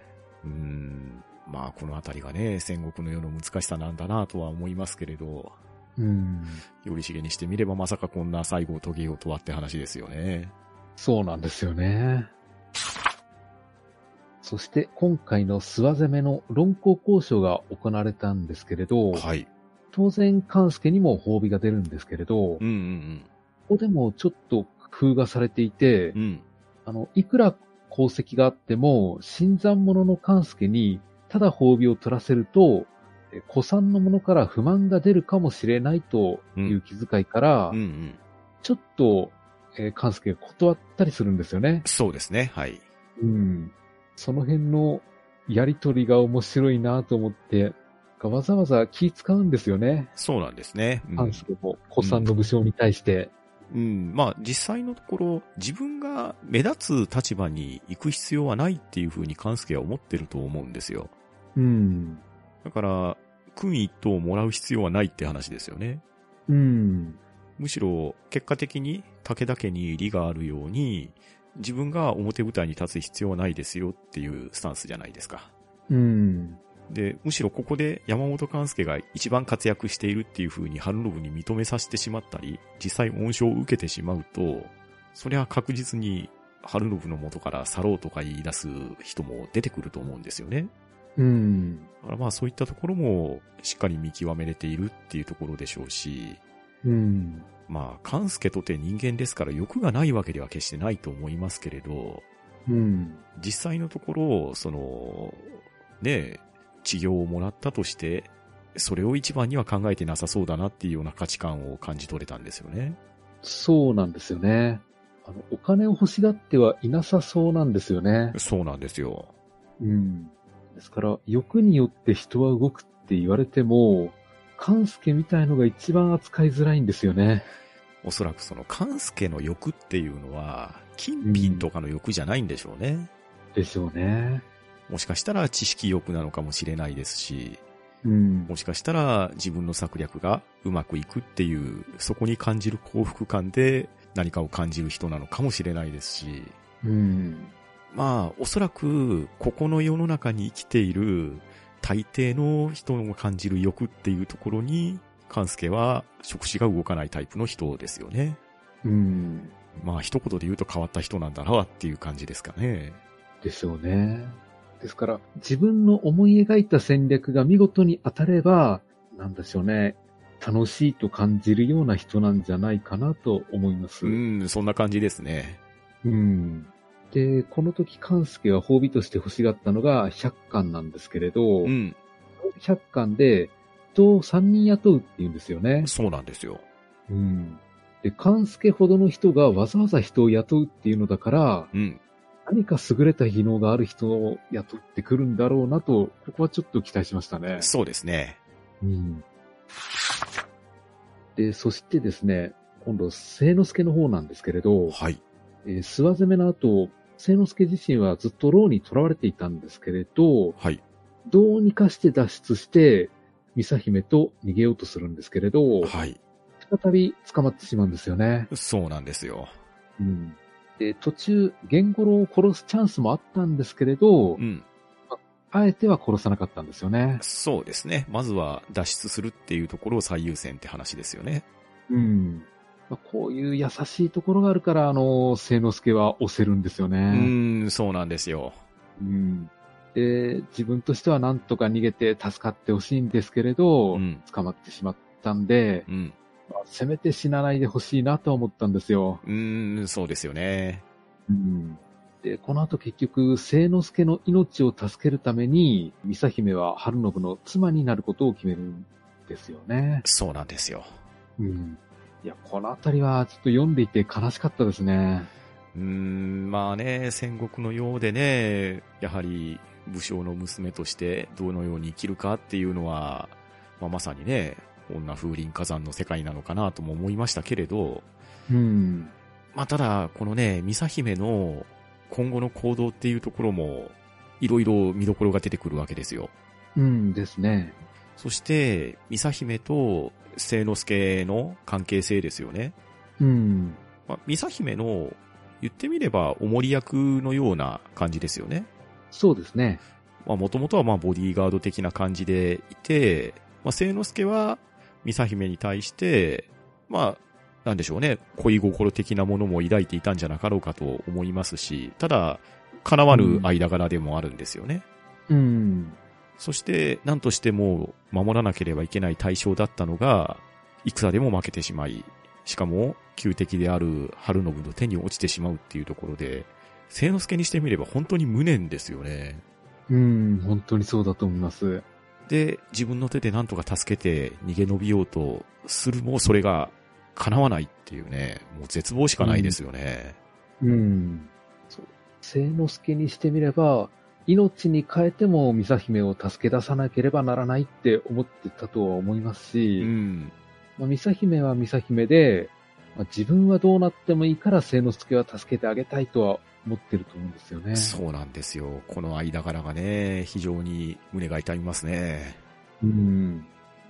うーん。まあこのあたりがね、戦国の世の難しさなんだなとは思いますけれど、うん。頼重にしてみればまさかこんな最後を遂げようとはって話ですよね。そうなんですよね。そして今回の諏訪攻めの論考交渉が行われたんですけれど、はい。当然勘介にも褒美が出るんですけれど、うんうんここでもちょっと工夫がされていてうん。う、ん。あの、いくら功績があっても、新参者の勘介にただ褒美を取らせると、え古参の者から不満が出るかもしれないという気遣いから、うんうん。ちょっと、えー、勘介が断ったりするんですよね。そうですね。はい。うん。その辺のやりとりが面白いなと思って、わざわざ気使うんですよね。そうなんですね。うん勘介も古参の武将に対して。うん、まあ実際のところ、自分が目立つ立場に行く必要はないっていうふうに勘介は思ってると思うんですよ。うん。だから、君一等をもらう必要はないって話ですよね。うん。むしろ、結果的に武田家に利があるように、自分が表舞台に立つ必要はないですよっていうスタンスじゃないですか。うん。で、むしろここで山本勘介が一番活躍しているっていう風に春信に認めさせてしまったり、実際恩賞を受けてしまうと、それは確実に春信の元から去ろうとか言い出す人も出てくると思うんですよね。うん。だからまあそういったところもしっかり見極めれているっていうところでしょうし、うん。まあ、勘介とて人間ですから欲がないわけでは決してないと思いますけれど、うん。実際のところ、その、ねえ、治療をもらったとして、それを一番には考えてなさそうだなっていうような価値観を感じ取れたんですよね。そうなんですよね。あの、お金を欲しがってはいなさそうなんですよね。そうなんですよ。うん。ですから、欲によって人は動くって言われても、勘介みたいのが一番扱いづらいんですよね。おそらくその勘介の欲っていうのは、金品とかの欲じゃないんでしょうね。でしょうね。もしかしたら知識欲なのかもしれないですし、うん。もしかしたら自分の策略がうまくいくっていう、そこに感じる幸福感で何かを感じる人なのかもしれないですし、うん。まあ、おそらく、ここの世の中に生きている大抵の人の感じる欲っていうところに、勘介は触手が動かないタイプの人ですよね。うん。まあ、一言で言うと変わった人なんだなっていう感じですかね。でしょうね。ですから、自分の思い描いた戦略が見事に当たれば、なんでしょうね。楽しいと感じるような人なんじゃないかなと思います。うん、そんな感じですね。うん。で、この時、勘介は褒美として欲しがったのが100巻なんですけれど、うん、100巻で人を3人雇うって言うんですよね。そうなんですよ。うん。で、勘介ほどの人がわざわざ人を雇うっていうのだから、うん、何か優れた技能がある人を雇ってくるんだろうなと、ここはちょっと期待しましたね。そうですね。うん。で、そしてですね、今度、聖之助の方なんですけれど、はい。えー諏訪攻めの後、聖之助自身はずっと牢に囚われていたんですけれど、はい。どうにかして脱出して、ミサ姫と逃げようとするんですけれど、はい。再び捕まってしまうんですよね。そうなんですよ。うん。で、途中、ゲンゴロウを殺すチャンスもあったんですけれど、うん。あえては殺さなかったんですよね。そうですね。まずは脱出するっていうところを最優先って話ですよね。うん。まあこういう優しいところがあるから、あの、聖之助は押せるんですようね。ーん、そうなんですよ。うん。で、自分としてはなんとか逃げて助かってほしいんですけれど、うん。捕まってしまったんで、うん。まあせめて死なないでほしいなとは思ったんですよ。うーん、そうですよね。うん。で、この後結局、聖之助の命を助けるために、ミサ姫は春信の妻になることを決めるんですよね。そうなんですよ。うん。いや、このあたりはちょっと読んでいて悲しかったですね。うーん、まあね、戦国のようでね、やはり武将の娘としてどのように生きるかっていうのは、まあ、まさにね、女風林火山の世界なのかなとも思いましたけれど、うん。まあただ、このね、ミサ姫の今後の行動っていうところも、いろいろ見どころが出てくるわけですよ。うんですね。そして、ミサ姫と聖之助の関係性ですよね。うん。まあ、ミサ姫の、言ってみれば、おもり役のような感じですよね。そうですね。まあ、もともとはまあ、ボディーガード的な感じでいて、まあ、聖之助は、ミサ姫に対して、まあ、なんでしょうね、恋心的なものも抱いていたんじゃなかろうかと思いますし、ただ、叶わぬ間柄でもあるんですよね。うん。そして、何としても守らなければいけない対象だったのが、戦でも負けてしまい、しかも、旧敵である春信の手に落ちてしまうっていうところで、聖之助にしてみれば本当に無念ですよね。うん、本当にそうだと思います。で、自分の手で何とか助けて逃げ延びようとするも、それが叶わないっていうね、もう絶望しかないですよね。うん。そう。聖之助にしてみれば、命に変えてもミサ姫を助け出さなければならないって思ってたとは思いますし、うん。まあ、ミサ姫はミサ姫で、まあ、自分はどうなってもいいから聖之助は助けてあげたいとは思ってると思うんですよね。そうなんですよ。この間柄がね、非常に胸が痛みますね。うん。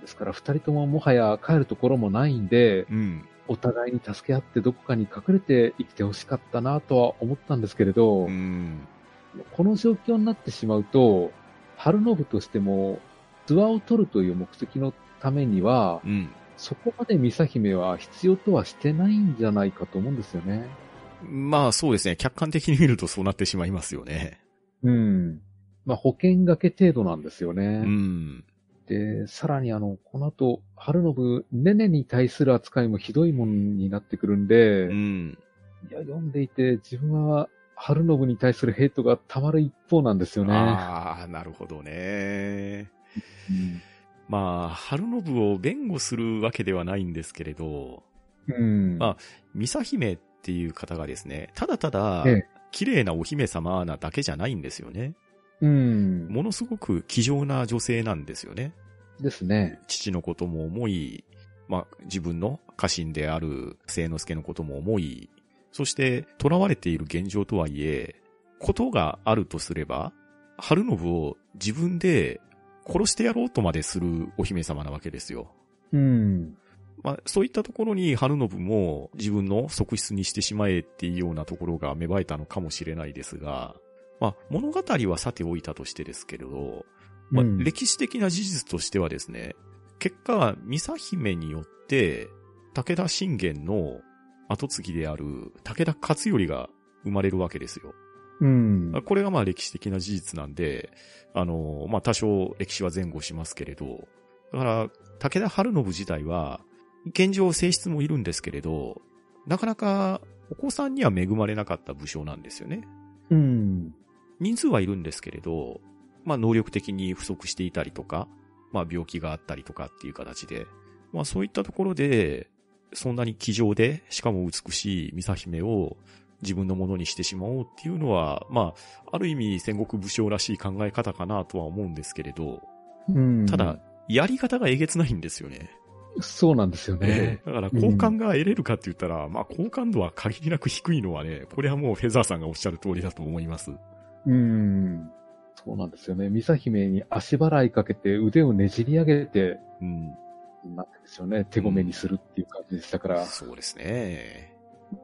ですから二人とももはや帰るところもないんで、うん。お互いに助け合ってどこかに隠れて生きてほしかったなとは思ったんですけれど、うん。この状況になってしまうと、春信としても、ツアーを取るという目的のためには、うん。そこまでミサ姫は必要とはしてないんじゃないかと思うんですよね。まあそうですね。客観的に見るとそうなってしまいますよね。うん。まあ保険掛け程度なんですようね。ん。で、さらにあの、この後、春信、ネネに対する扱いもひどいものになってくるんで、うん。いや、読んでいて自分は春信に対するヘイトが溜まる一方なんですよね。ああ、なるほどね。うんまあ、春信を弁護するわけではないんですけれど、うん。まあミサ姫っていう方がですね、ただただええ、綺麗なお姫様なだけじゃないんですよね。うん。ものすごく気丈な女性なんですよね。ですね。父のことも思い、まあ、自分の家臣である聖之助のことも思い、そして、囚われている現状とはいえ、ことがあるとすれば、春信を自分で殺してやろうとまでするお姫様なわけですよ。うん。まあ、そういったところに春信も自分の側室にしてしまえっていうようなところが芽生えたのかもしれないですが、まあ、物語はさておいたとしてですけれど、まあ、うん歴史的な事実としてはですね、結果、三佐姫によって、武田信玄の後継ぎである武田勝頼が生まれるわけですよ。うん。これがまあ歴史的な事実なんで、あの、まあ多少歴史は前後しますけれど、だから、武田春信自体は、現状性質もいるんですけれど、なかなかお子さんには恵まれなかった武将なんですよね。うん。人数はいるんですけれど、まあ能力的に不足していたりとか、まあ病気があったりとかっていう形で、まあそういったところで、そんなに気丈で、しかも美しい美佐姫を自分のものにしてしまおうっていうのは、まあ、ある意味戦国武将らしい考え方かなとは思うんですけれど、うん。ただ、、やり方がえげつないんですよね。そうなんですよね。だから好感が得れるかって言ったら、まあ好感度は限りなく低いのはね、これはもうフェザーさんがおっしゃる通りだと思います。うん。そうなんですよね。ミサ姫に足払いかけて腕をねじり上げて、うん。なんでね。手ごめにするっていう感じでしたから。そうですね。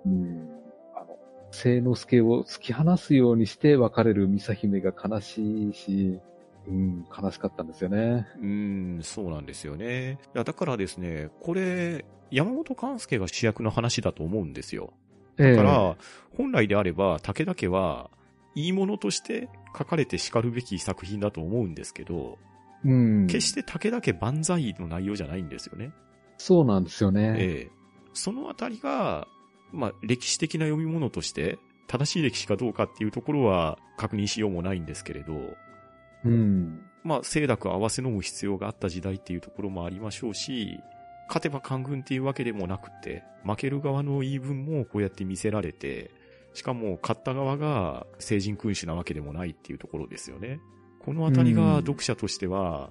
うん。あの、聖之助を突き放すようにして別れるミサ姫が悲しいし、うん、悲しかったんですよね。うーん、そうなんですよね。いや、だからですね、これ、山本勘介が主役の話だと思うんですよ。ええだから、本来であれば、武田家は、いいものとして書かれて叱るべき作品だと思うんですけど、うん。決して武田家万歳の内容じゃないんですよね。そうなんですよね。ええ。そのあたりが、まあ、歴史的な読み物として、正しい歴史かどうかっていうところは確認しようもないんですけれど、うん。まあ、清濁合わせ飲む必要があった時代っていうところもありましょうし、勝てば官軍っていうわけでもなくて、負ける側の言い分もこうやって見せられて、しかも勝った側が聖人君主なわけでもないっていうところですよね。このあたりが読者としては、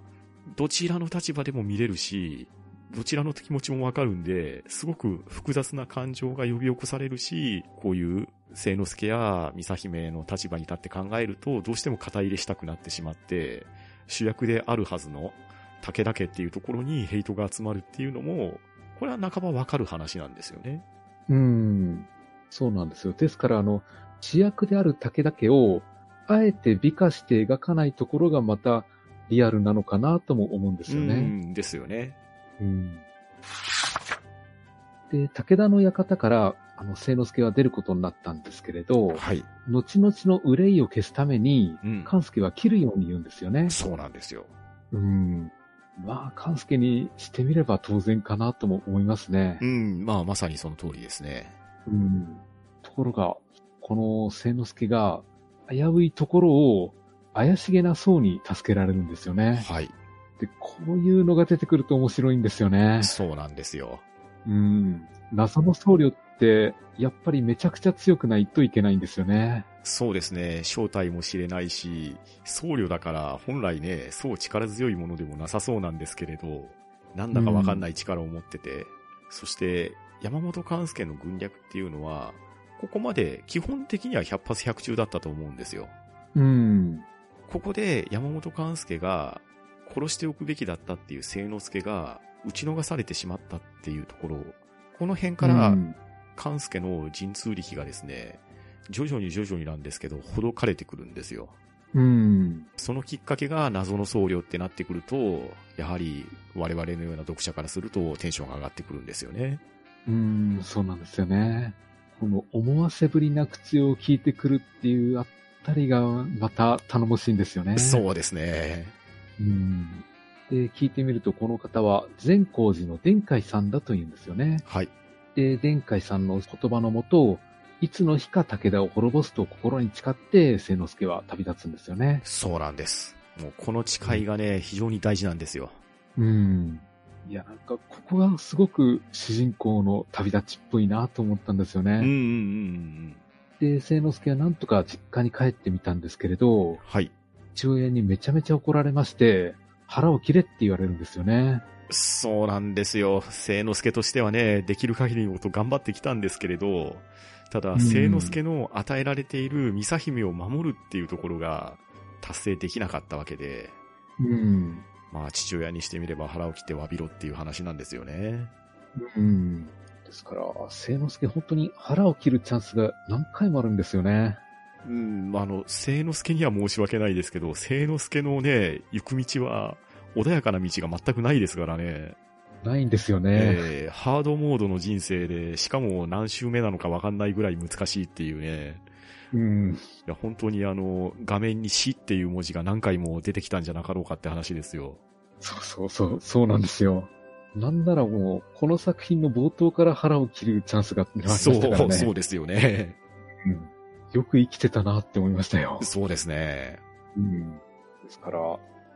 どちらの立場でも見れるし、どちらの気持ちもわかるんで、すごく複雑な感情が呼び起こされるし、こういう聖之助や美佐姫の立場に立って考えると、どうしても肩入れしたくなってしまって、主役であるはずの武田家っていうところにヘイトが集まるっていうのも、これは半ばわかる話なんですよね。うん。そうなんですよ。ですから、あの、主役である武田家を、あえて美化して描かないところがまたリアルなのかなとも思うんですようね。ん、ですよね。うん。で、武田の館から、あの、聖之助は出ることになったんですけれど、はい。後々の憂いを消すために、うん。勘助は切るように言うんですよね。そうなんですよ。うん。まあ、勘助にしてみれば当然かなとも思いますねう。ん、まあまさにその通りですね。うん。ところが、この聖之助が危ういところを怪しげな層に助けられるんですよね。はい。で、こういうのが出てくると面白いんですよね。そうなんですよ。うん。謎の僧侶って、やっぱりめちゃくちゃ強くないといけないんですよね。そうですね。正体も知れないし、僧侶だから本来ね、そう力強いものでもなさそうなんですけれど、なんだかわかんない力を持ってて、そして山本勘介の軍略っていうのは、ここまで基本的には100発100中だったと思うんですよ。うん。ここで山本勘介が殺しておくべきだったっていう聖之助が打ち逃されてしまったっていうところ、この辺からうん勘介の陣痛力がですね、徐々に徐々になんですけど、ほどかれてくるんですよ。うん。そのきっかけが謎の僧侶ってなってくると、やはり我々のような読者からするとテンションが上がってくるんですよね。うん、そうなんですよね。この思わせぶりな口を聞いてくるっていうあたりがまた頼もしいんですよね。そうですね。うん。で、聞いてみるとこの方は善光寺の伝海さんだと言うんですよね。はい。で、伝海さんの言葉のもと、いつの日か武田を滅ぼすと心に誓って、聖之助は旅立つんですよね。そうなんです。もうこの誓いがね、非常に大事なんですよ。うん。いや、なんか、ここがすごく主人公の旅立ちっぽいなと思ったんですよね。うんうんうんうん。で、聖之助はなんとか実家に帰ってみたんですけれど、はい。父親にめちゃめちゃ怒られまして、腹を切れって言われるんですよね。そうなんですよ。聖之助としてはね、できる限りのこと頑張ってきたんですけれど、ただ、うん聖之助の与えられている美佐姫を守るっていうところが達成できなかったわけで、うん。まあ父親にしてみれば腹を切って詫びろっていう話なんですよね。うん。ですから、聖之助本当に腹を切るチャンスが何回もあるんですよね。うん、まあ、あの、聖之助には申し訳ないですけど、聖之助のね、行く道は、穏やかな道が全くないですからね。ないんですよね。えーハードモードの人生で、しかも何周目なのかわかんないぐらい難しいっていうね。うん。いや、本当にあの、画面に死っていう文字が何回も出てきたんじゃなかろうかって話ですよ。そうそうそう、そうなんですよ。なんならもう、この作品の冒頭から腹を切るチャンスがありまそしたからう、ね。そうですよね。うんよく生きてたなって思いましたよ。そうですね。うん。ですから、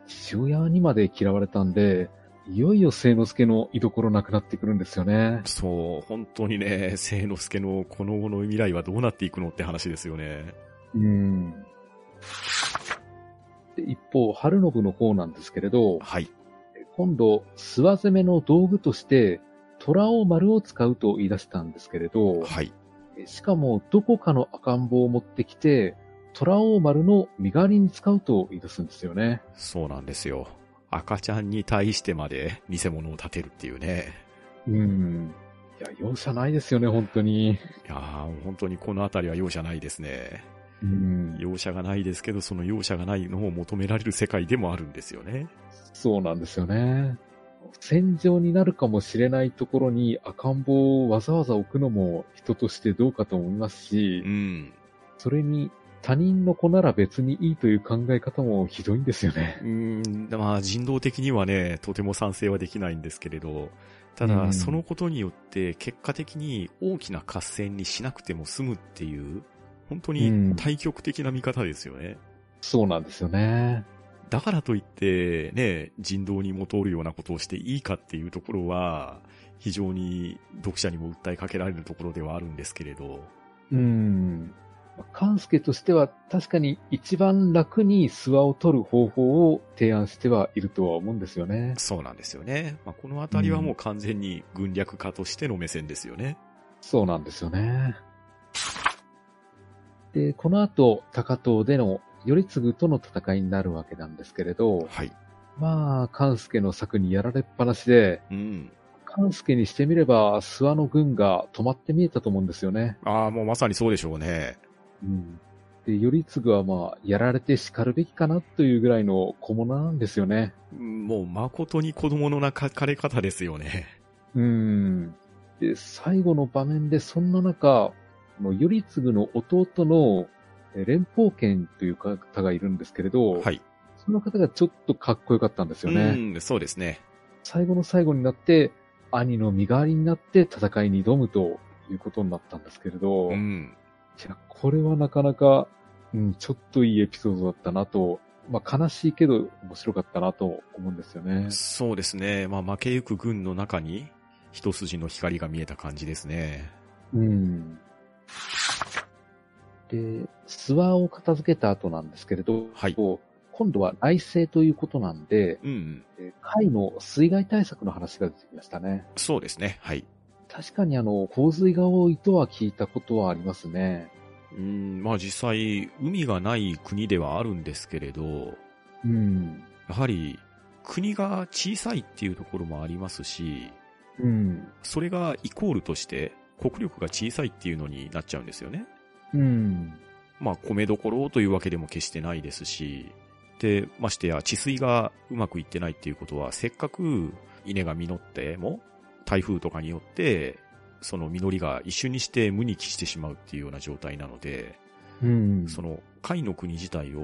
父親にまで嫌われたんで、いよいよ聖之助の居所なくなってくるんですよね。そう、本当にね、聖之助のこの後の未来はどうなっていくのって話ですよね。うん。で一方、春信の方なんですけれど、はい。今度、諏訪攻めの道具として、虎を丸を使うと言い出したんですけれど、はい。しかもどこかの赤ん坊を持ってきて、虎王丸の身代わりに使うと言い出すんですよね。そうなんですよ。赤ちゃんに対してまで偽物を立てるっていうね。うん。いや、容赦ないですよね、本当に。いやー、本当にこのあたりは容赦ないですね。うん。容赦がないですけど、その容赦がないのを求められる世界でもあるんですよね。そうなんですよね。戦場になるかもしれないところに赤ん坊をわざわざ置くのも人としてどうかと思いますしう、ん。それに他人の子なら別にいいという考え方もひどいんですよね。うーん、まあ人道的にはね、とても賛成はできないんですけれど、ただ、うんそのことによって結果的に大きな合戦にしなくても済むっていう、本当に対極的な見方ですよね。そうなんですよね。だからといって、ね、人道に元おるようなことをしていいかっていうところは、非常に読者にも訴えかけられるところではあるんですけれど、うん。勘介としては確かに一番楽に諏訪を取る方法を提案してはいるとは思うんですよね。そうなんですよね。まあ、このあたりはもう完全に軍略家としての目線ですよね。そうなんですよね。で、この後、高遠での頼継との戦いになるわけなんですけれど、はい。まあ、勘介の策にやられっぱなしで、うん。勘介にしてみれば、諏訪の軍が止まって見えたと思うんですよね。ああ、もうまさにそうでしょうね。うん。で、頼継はまあ、やられて叱るべきかなというぐらいの小物なんですよね。うんもう誠に子供のなかかれ方ですよね。うん。で、最後の場面でそんな中、この頼継の弟のえ連邦権という方がいるんですけれど、はい。その方がちょっとかっこよかったんですよね。うん、そうですね。最後の最後になって、兄の身代わりになって戦いに挑むということになったんですけれど、いうん。や、これはなかなか、うん、ちょっといいエピソードだったなと、まあ悲しいけど面白かったなと思うんですよね。そうですね。まあ、負けゆく軍の中に、一筋の光が見えた感じですね。うん。で、諏訪を片付けた後なんですけれど、はい今度は内政ということなんで、うん。え海の水害対策の話が出てきましたね。そうですね。はい。確かにあの、洪水が多いとは聞いたことはありますね。うん、まあ実際、海がない国ではあるんですけれど、うん。やはり、国が小さいっていうところもありますし、うん。それがイコールとして国力が小さいっていうのになっちゃうんですよね。うん。まあ米どころというわけでも決してないですし、で、ましてや治水がうまくいってないっていうことは、せっかく稲が実っても、台風とかによって、その実りが一瞬にして無に帰してしまうっていうような状態なので、うん。その、甲斐の国自体を、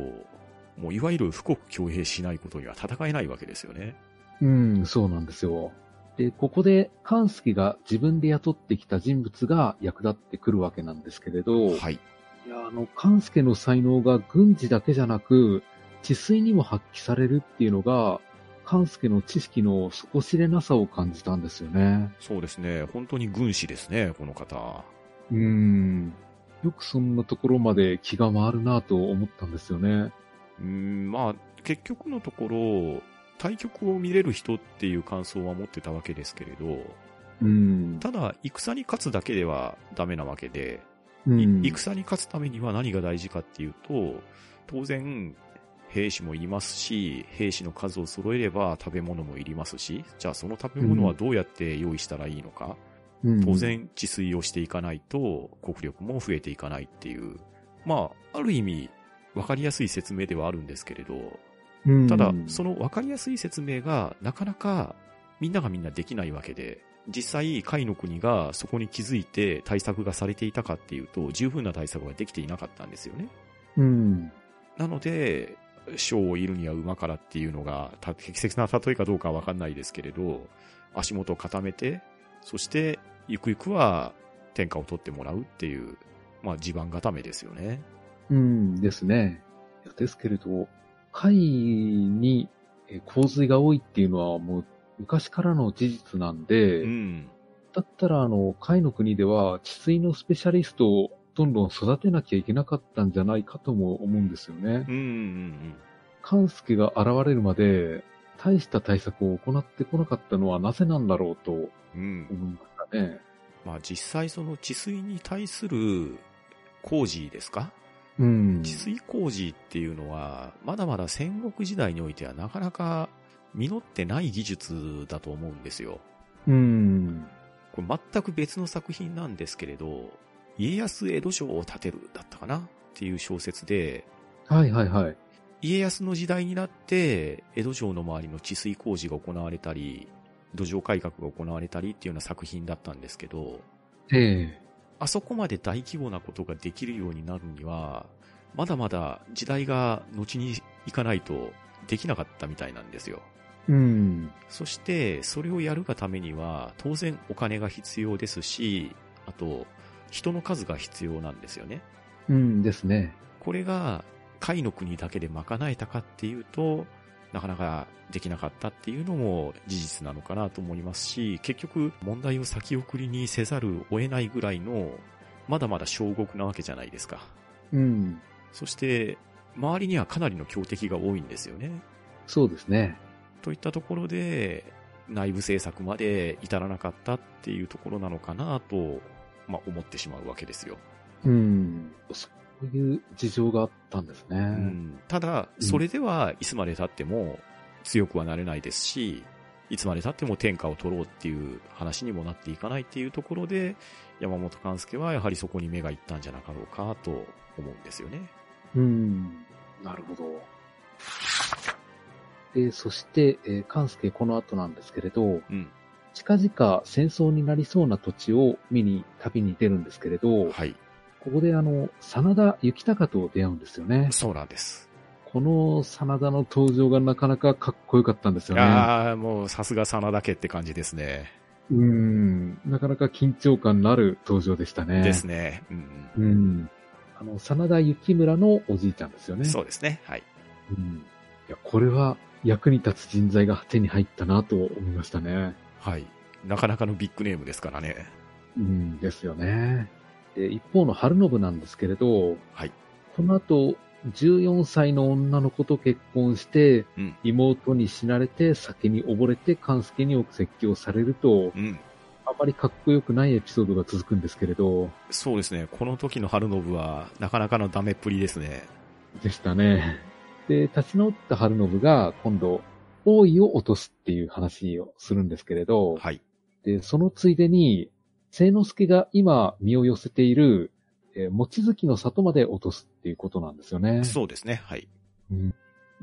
もういわゆる富国強兵しないことには戦えないわけですよね。うん、そうなんですよ。で、ここで、勘介が自分で雇ってきた人物が役立ってくるわけなんですけれど、はい。いや、あの、勘介の才能が軍事だけじゃなく、治水にも発揮されるっていうのが、勘介の知識の底知れなさを感じたんですよね。そうですね。本当に軍師ですね、この方。うーん。よくそんなところまで気が回るなと思ったんですよね。うーん、まあ、結局のところ、対局を見れる人っていう感想は持ってたわけですけれど、うん。ただ、戦に勝つだけではダメなわけで、いうん。戦に勝つためには何が大事かっていうと、当然、兵士もいりますし、兵士の数を揃えれば食べ物もいりますし、じゃあその食べ物はどうやって用意したらいいのか、うん当。然治水をしていかないと国力も増えていかないっていう、まあ、ある意味、わかりやすい説明ではあるんですけれど、うんただ、そのわかりやすい説明がなかなかみんながみんなできないわけで、実際、甲斐の国がそこに気づいて対策がされていたかっていうと、十分な対策ができていなかったんですよね。うん。なので、将を射るには馬からっていうのが、た適切な例えかどうかはわかんないですけれど、足元を固めて、そして、ゆくゆくは天下を取ってもらうっていう、まあ地盤固めですよね。うんですね。ですけれど、海にえー洪水が多いっていうのはもう昔からの事実なんで、うん。だったらあの、海の国では治水のスペシャリストをどんどん育てなきゃいけなかったんじゃないかとも思うんですよねうん。うんうん勘介が現れるまで、大した対策を行ってこなかったのはなぜなんだろうと思うん。うん。いましたね。まあ実際その治水に対する工事ですか？うん。治水工事っていうのは、まだまだ戦国時代においてはなかなか実ってない技術だと思うんですよ。うん。これ全く別の作品なんですけれど、家康江戸城を建てるだったかなっていう小説で、はいはいはい。家康の時代になって、江戸城の周りの治水工事が行われたり、土壌改革が行われたりっていうような作品だったんですけど、ええあそこまで大規模なことができるようになるには、まだまだ時代が後に行かないとできなかったみたいなんですよ。うん。そして、それをやるがためには、当然お金が必要ですし、あと、人の数が必要なんですよね。うんですね。これが、甲斐の国だけで賄えたかっていうと、なかなかできなかったっていうのも事実なのかなと思いますし、結局問題を先送りにせざるを得ないぐらいの、まだまだ小国なわけじゃないですか。うん。そして、周りにはかなりの強敵が多いんですよね。そうですね。といったところで、内部政策まで至らなかったっていうところなのかなと、まあ、思ってしまうわけですよ。うん。そういう事情があったんですね。うん、ただ、それではいつまで経っても強くはなれないですし、いつまで経っても天下を取ろうっていう話にもなっていかないっていうところで、山本勘介はやはりそこに目がいったんじゃなかろうかと思うんですよね。うん。なるほど。で、そして、えー、関介この後なんですけれど、うん。近々戦争になりそうな土地を見に、旅に出るんですけれど、はい。ここであの、真田幸隆と出会うんですよね。そうなんです。この真田の登場がなかなかかっこよかったんですよね。ああ、もうさすが真田家って感じですね。うん。なかなか緊張感のある登場でしたね。ですね。うんうん。あの、真田幸村のおじいちゃんですようん。ね。そうですね。はい。うん。いや、これは役に立つ人材が手に入ったなと思いましたね。はい。なかなかのビッグネームですからね。うん、ですよね。で、一方の春信なんですけれど、はい。この後、14歳の女の子と結婚して、うん妹に死なれて酒に溺れて勘助にお説教されると、うん。あまりかっこよくないエピソードが続くんですけれど、そうですね。この時の春信は、なかなかのダメっぷりですね。でしたね。で、立ち直った春信が今度、王位を落とすっていう話をするんですけれど、はい。で、そのついでに、聖之助が今身を寄せている、えー、望月の里まで落とすっていうことなんですよね。そうですね。はい。うん。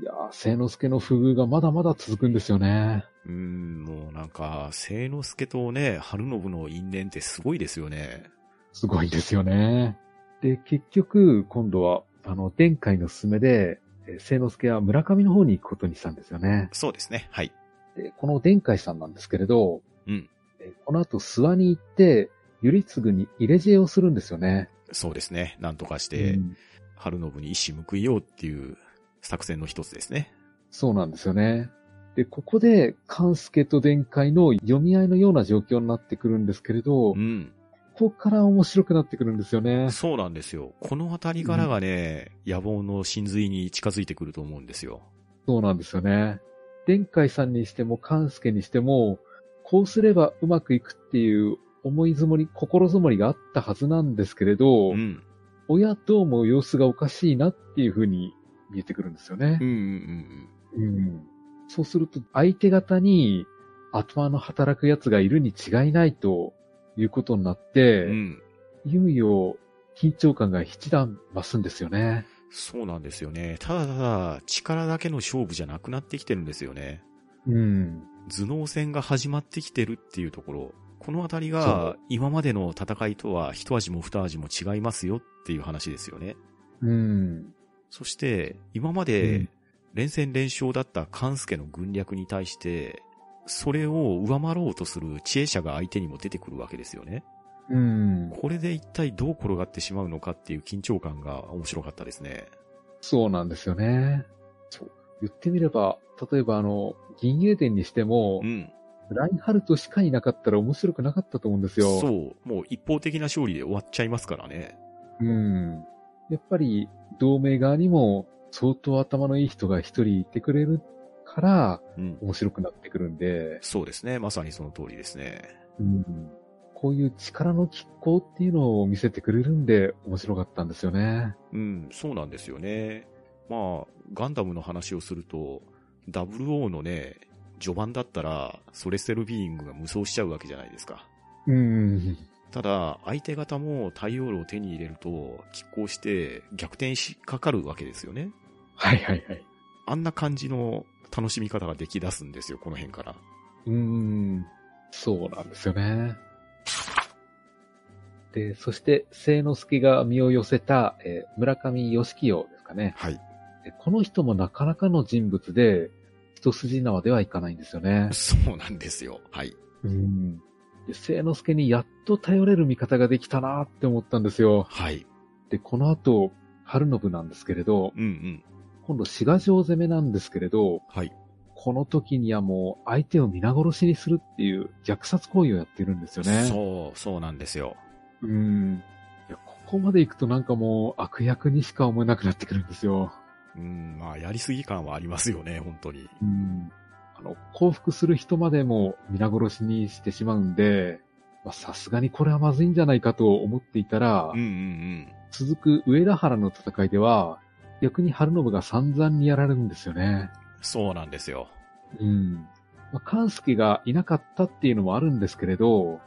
いやー、聖之助の不遇がまだまだ続くんですよね。うーん、もうなんか、聖之助とね、春信の因縁ってすごいですよね。すごいですよね。で、結局、今度は、あの、殿下の勧めで、えー聖之助は村上の方に行くことにしたんですよね。そうですね。はい。で、この殿下さんなんですけれど、うん。えーこの後、諏訪に行って、頼継に入れ知恵をするんですよね。そうですね。なんとかしてう、ん春信に一矢報いようっていう作戦の一つですね。そうなんですよね。で、ここで、勘助と殿下の読み合いのような状況になってくるんですけれど、うん。ここから面白くなってくるんですよね。そうなんですよ。このあたりからがね、野望の真髄に近づいてくると思うんですよ。そうなんですよね。殿下さんにしても勘助にしても、こうすればうまくいくっていう思いづもり、心づもりがあったはずなんですけれど、うん。親どうも様子がおかしいなっていうふうに見えてくるんですよねうん。うんうん。そうすると、相手方に頭の働く奴がいるに違いないということになって、うん。いよいよ緊張感が一段増すんですよね。そうなんですよね。ただただ、力だけの勝負じゃなくなってきてるんですよね。うん。頭脳戦が始まってきてるっていうところ。このあたりそがう、今までの戦いとは一味も二味も違いますよっていう話ですよね。うん。そして、今まうでん、連戦連勝だった関助の軍略に対して、それを上回ろうとする知恵者が相手にも出てくるわけですよね。うん。これで一体どう転がってしまうのかっていう緊張感が面白かったですね。そうなんですよね。そう。言ってみれば、例えばあの、銀英伝にしてもう、ん。ラインハルトしかいなかったら面白くなかったと思うんですよ。そう。もう一方的な勝利で終わっちゃいますからね。うん。やっぱり、同盟側にも相当頭のいい人が一人いてくれるから、うん。面白くなってくるんで、そうですね。まさにその通りですね。うん、こういう力の拮抗っていうのを見せてくれるんで面白かったんですよね。うん、そうなんですよね。まあ、ガンダムの話をすると、WO のね、序盤だったら、ソレステルビーイングが無双しちゃうわけじゃないですか。うん。ただ、相手方も太陽炉を手に入れると、拮抗して逆転しかかるわけですよね。はいはいはい。あんな感じの楽しみ方ができ出すんですよ、この辺から。うん。そうなんですよね。で、そして、聖之助が身を寄せた、えー村上義清ですかね。はい。でこの人もなかなかの人物で、一筋縄ではいかないんですよね。そうなんですよ。はい。うん。で、聖之助にやっと頼れる味方ができたなって思ったんですよ。はい。で、この後、春信なんですけれど、うんうん。今度滋賀城攻めなんですけれど、はい。この時にはもう相手を皆殺しにするっていう虐殺行為をやってるんですよね。そう、そうなんですよ。う。うん。いや、ここまで行くとなんかもう悪役にしか思えなくなってくるんですよ。うん、まあ、やりすぎ感はありますよね、本当に。うん。あの、降伏する人までも皆殺しにしてしまうんで、まあさすがにこれはまずいんじゃないかと思っていたら、うんうん続く上田原の戦いでは、逆に春信が散々にやられるんですよね。うん。そうなんですよ。うん。まあ、関助がいなかったっていうのもあるんですけれど、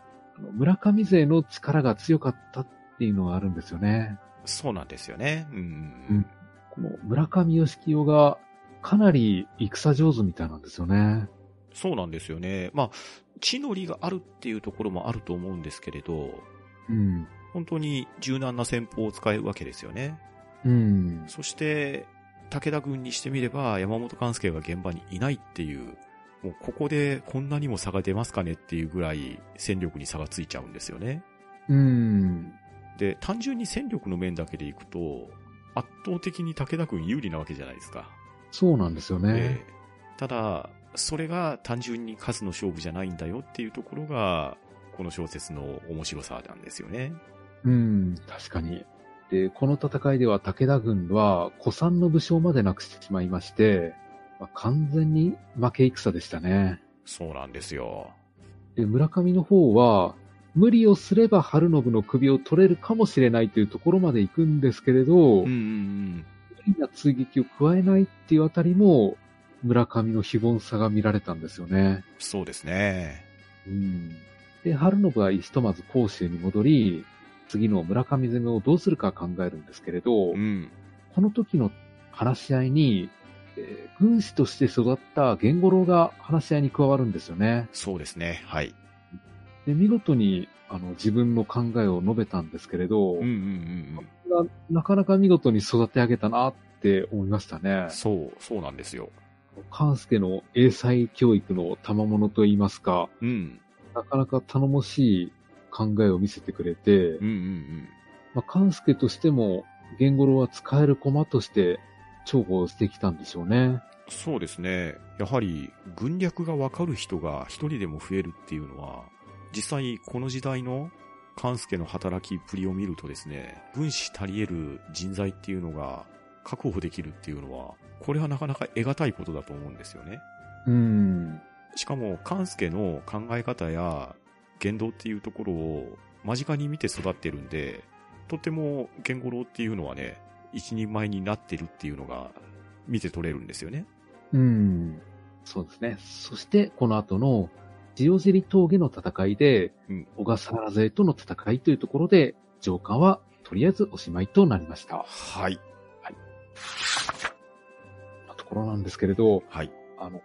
村上勢の力が強かったっていうのがあるんですよね。そうなんですよね。うんうん。この村上義清がかなり戦上手みたいなんですよね。そうなんですよね。まあ、地の利があるっていうところもあると思うんですけれど、うん。本当に柔軟な戦法を使えるわけですよね。うん。そして、武田軍にしてみれば山本勘介が現場にいないっていう、もうここでこんなにも差が出ますかねっていうぐらい戦力に差がついちゃうんですよね。うん。で、単純に戦力の面だけでいくと、圧倒的に武田軍有利なわけじゃないですか。そうなんですよね。ええただ、それが単純に数の勝負じゃないんだよっていうところが、この小説の面白さなんですよね。うん、確かに。で、この戦いでは武田軍は古参の武将までなくしてしまいまして、まあ、完全に負け戦でしたね。そうなんですよ。で、村上の方は、無理をすれば春信の首を取れるかもしれないというところまで行くんですけれど、うんうんうん。無理な追撃を加えないっていうあたりも、村上の非凡さが見られたんですよね。そうですね。うん。で、春信はひとまず甲州に戻り、次の村上攻めをどうするか考えるんですけれど、うん。この時の話し合いに、えー軍師として育った源五郎が話し合いに加わるんですよね。そうですね。はい。で、見事に、あの、自分の考えを述べたんですけれど、うんうんうんななかなか見事に育て上げたなって思いましたねうん。。そう、そうなんですよ。関助の英才教育の賜物といいますか、うん。なかなか頼もしい考えを見せてくれて、うんうんうん。まあ、関助としても、源五郎は使える駒として重宝してきたんでしょうね。そうですね。やはり、軍略がわかる人が一人でも増えるっていうのは、実際この時代の関助の働きっぷりを見るとですね、軍師足り得る人材っていうのが確保できるっていうのは、これはなかなか得難いことだと思うんですよね。うん。しかも、関助の考え方や言動っていうところを間近に見て育ってるんで、とても源五郎っていうのはね、一人前になってるっていうのが見て取れるんですよね。うん。そうですね。そして、この後の、塩尻峠の戦いで、うん小笠原勢との戦いというところで、上官はとりあえずおしまいとなりました。はい。なところなんですけれど、はい。あの、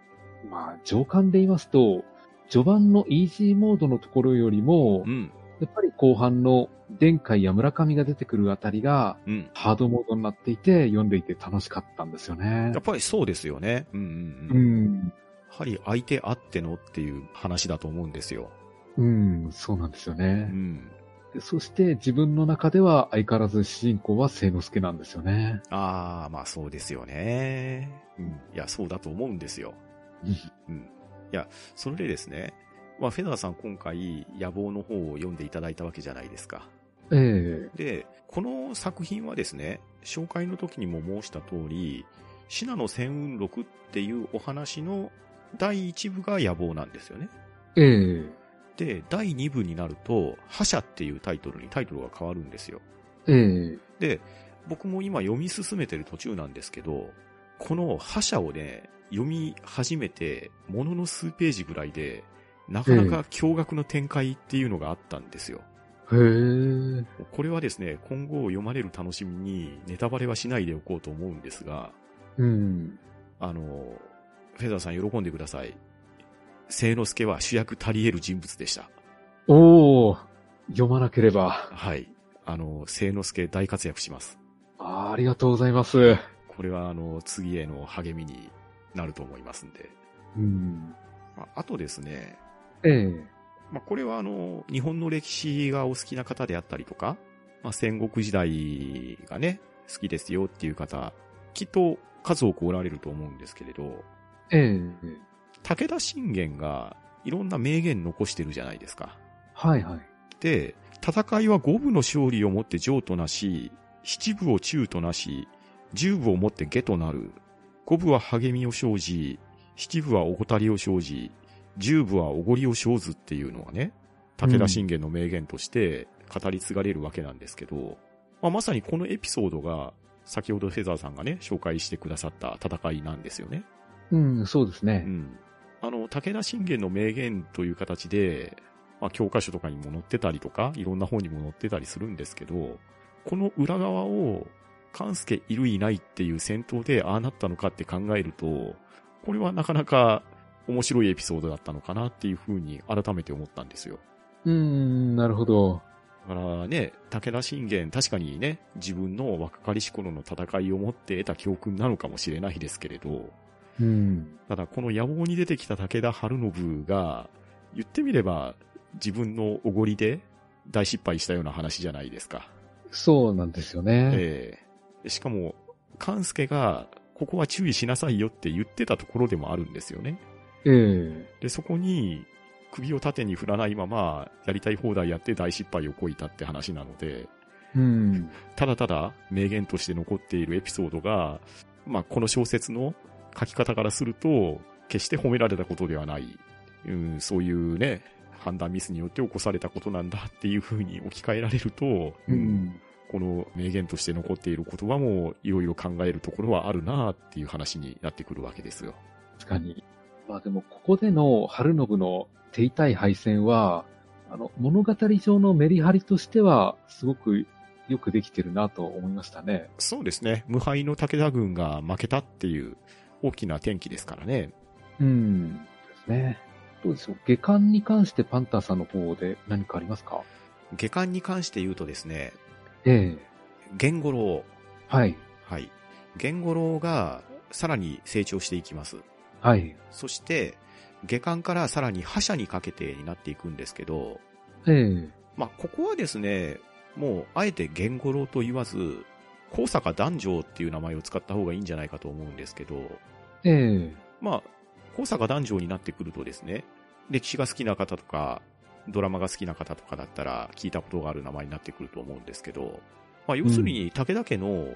まあ、上官で言いますと、序盤のイージーモードのところよりもう、ん。やっぱり後半の殿海や村上が出てくるあたりが、うん。ハードモードになっていて、読んでいて楽しかったんですよねやっ。ぱりそうですよね。うんうんううん。ん。やはり相手あってのっていう話だと思うんですよ。うん、そうなんですようね。ん。でそして自分の中では相変わらず主人公は聖之助なんですよね。ああ、まあそうですよね。うん。いや、そうだと思うんですよ。うん。いや、それでですね、まあ、フェザーさん今回、野望の方を読んでいただいたわけじゃないですか。ええで、この作品はですね、紹介の時にも申した通り、シナの戦運録っていうお話の第1部が野望なんですよね。ええで、第2部になると、覇者っていうタイトルにタイトルが変わるんですよ。ええで、僕も今読み進めてる途中なんですけど、この覇者をね、読み始めて、ものの数ページぐらいで、なかなか驚愕の展開っていうのがあったんですよ。へえ。これはですね、今後読まれる楽しみにネタバレはしないでおこうと思うんですが、うん。あの、フェザーさん喜んでください。聖之助は主役足り得る人物でした。おー、読まなければ。はい。あの、聖之助大活躍します。あーありがとうございます。これはあの、次への励みになると思いますんで。うん。まああとですね、ええまあ、これはあの、日本の歴史がお好きな方であったりとか、まあ、戦国時代がね、好きですよっていう方、きっと数多くおられると思うんですけれど、ええ武田信玄がいろんな名言残してるじゃないですか。はいはい。で、戦いは五部の勝利をもって上となし、七部を中となし、十部をもって下となる。五部は励みを生じ、七部は怠りを生じ、十部はおごりを生ずっていうのがね、武田信玄の名言として語り継がれるわけなんですけど、まあ、まさにこのエピソードが、先ほどフェザーさんがね、紹介してくださった戦いなんですよね。うん、そうですねう。ん。あの、武田信玄の名言という形で、まあ、教科書とかにも載ってたりとか、いろんな本にも載ってたりするんですけど、この裏側を、勘助いるいないっていう戦闘でああなったのかって考えると、これはなかなか面白いエピソードだったのかなっていうふうに改めて思ったんですよ。うん、なるほど。だからね、武田信玄、確かにね、自分の若かりし頃の戦いを持って得た教訓なのかもしれないですけれど、うん。ただこの野望に出てきた武田晴信が、言ってみれば自分のおごりで大失敗したような話じゃないですか。そうなんですよね。ええしかも、勘助が、ここは注意しなさいよって言ってたところでもあるんですよね。ええで、そこに、首を縦に振らないまま、やりたい放題やって大失敗をこいたって話なので、うん。ただただ名言として残っているエピソードが、まあ、この小説の書き方からすると、決して褒められたことではない。うん、そういうね、判断ミスによって起こされたことなんだっていう風に置き換えられると、うん。この名言として残っている言葉もいろいろ考えるところはあるなっていう話になってくるわけですよ。確かに。まあでも、ここでの春信の手痛い敗戦は、あの、物語上のメリハリとしては、すごくよくできてるなと思いましたね。そうですね。無敗の武田軍が負けたっていう大きな転機ですからね。うん。ですね。どうでしょう？下巻に関してパンターさんの方で何かありますか？下巻に関して言うとですね、ええ源五郎。はい。はい。源五郎がさらに成長していきます。はい。そして、下巻からさらに覇者にかけてになっていくんですけど、ええまあ、ここはですね、もう、あえて源五郎と言わず、高坂男女っていう名前を使った方がいいんじゃないかと思うんですけど、ええまあ、高坂男女になってくるとですね、歴史が好きな方とか、ドラマが好きな方とかだったら聞いたことがある名前になってくると思うんですけど、まあ、要するに武田家の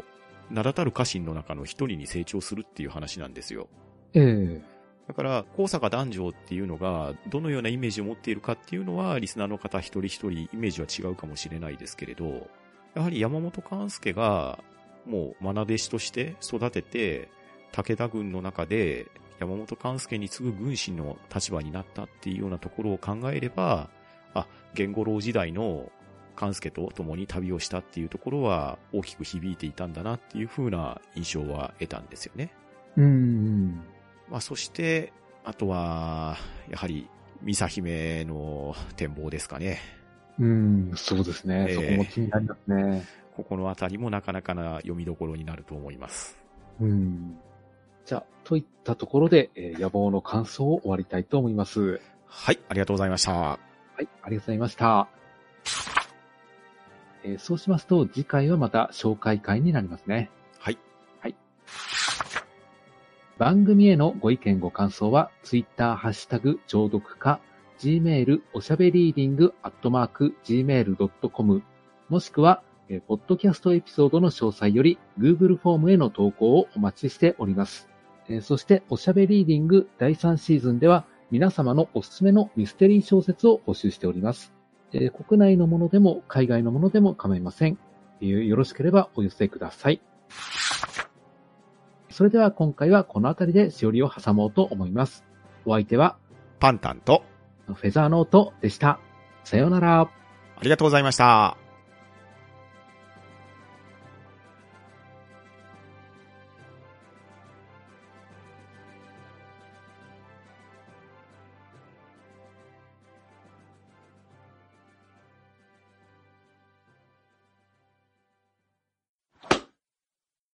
名だたる家臣の中の一人に成長するっていう話なんですよ。ええだから、高坂男女っていうのが、どのようなイメージを持っているかっていうのは、リスナーの方一人一人イメージは違うかもしれないですけれど、やはり山本勘介が、もう、愛弟子として育てて、武田軍の中で山本勘介に次ぐ軍師の立場になったっていうようなところを考えれば、あ、源五郎時代の勘介と共に旅をしたっていうところは大きく響いていたんだなっていう風な印象は得たんですよね。うん。まあそして、あとは、やはり、ミサ姫の展望ですかね。うん、そうですね。ええそこも気になりますね。ここのあたりもなかなかな読みどころになると思います。うん。じゃあ、といったところで、えー野望の感想を終わりたいと思います。はい、ありがとうございました。はい、ありがとうございました。えーそうしますと、次回はまた紹介会になりますね。はい。番組へのご意見ご感想は、ツイッターハッシュタグ、聴読か、gmail、おしゃべりーディング、アットマーク、gmail.com、もしくは、えーポッドキャストエピソードの詳細より、Google フォームへの投稿をお待ちしております。えーそして、おしゃべりーディング第3シーズンでは、皆様のおすすめのミステリー小説を募集しております。えー国内のものでも海外のものでも構いません。えーよろしければお寄せください。それでは今回はこの辺りでしおりを挟もうと思います。お相手はパンタンと、フェザーノートでした。さようなら。ありがとうございました。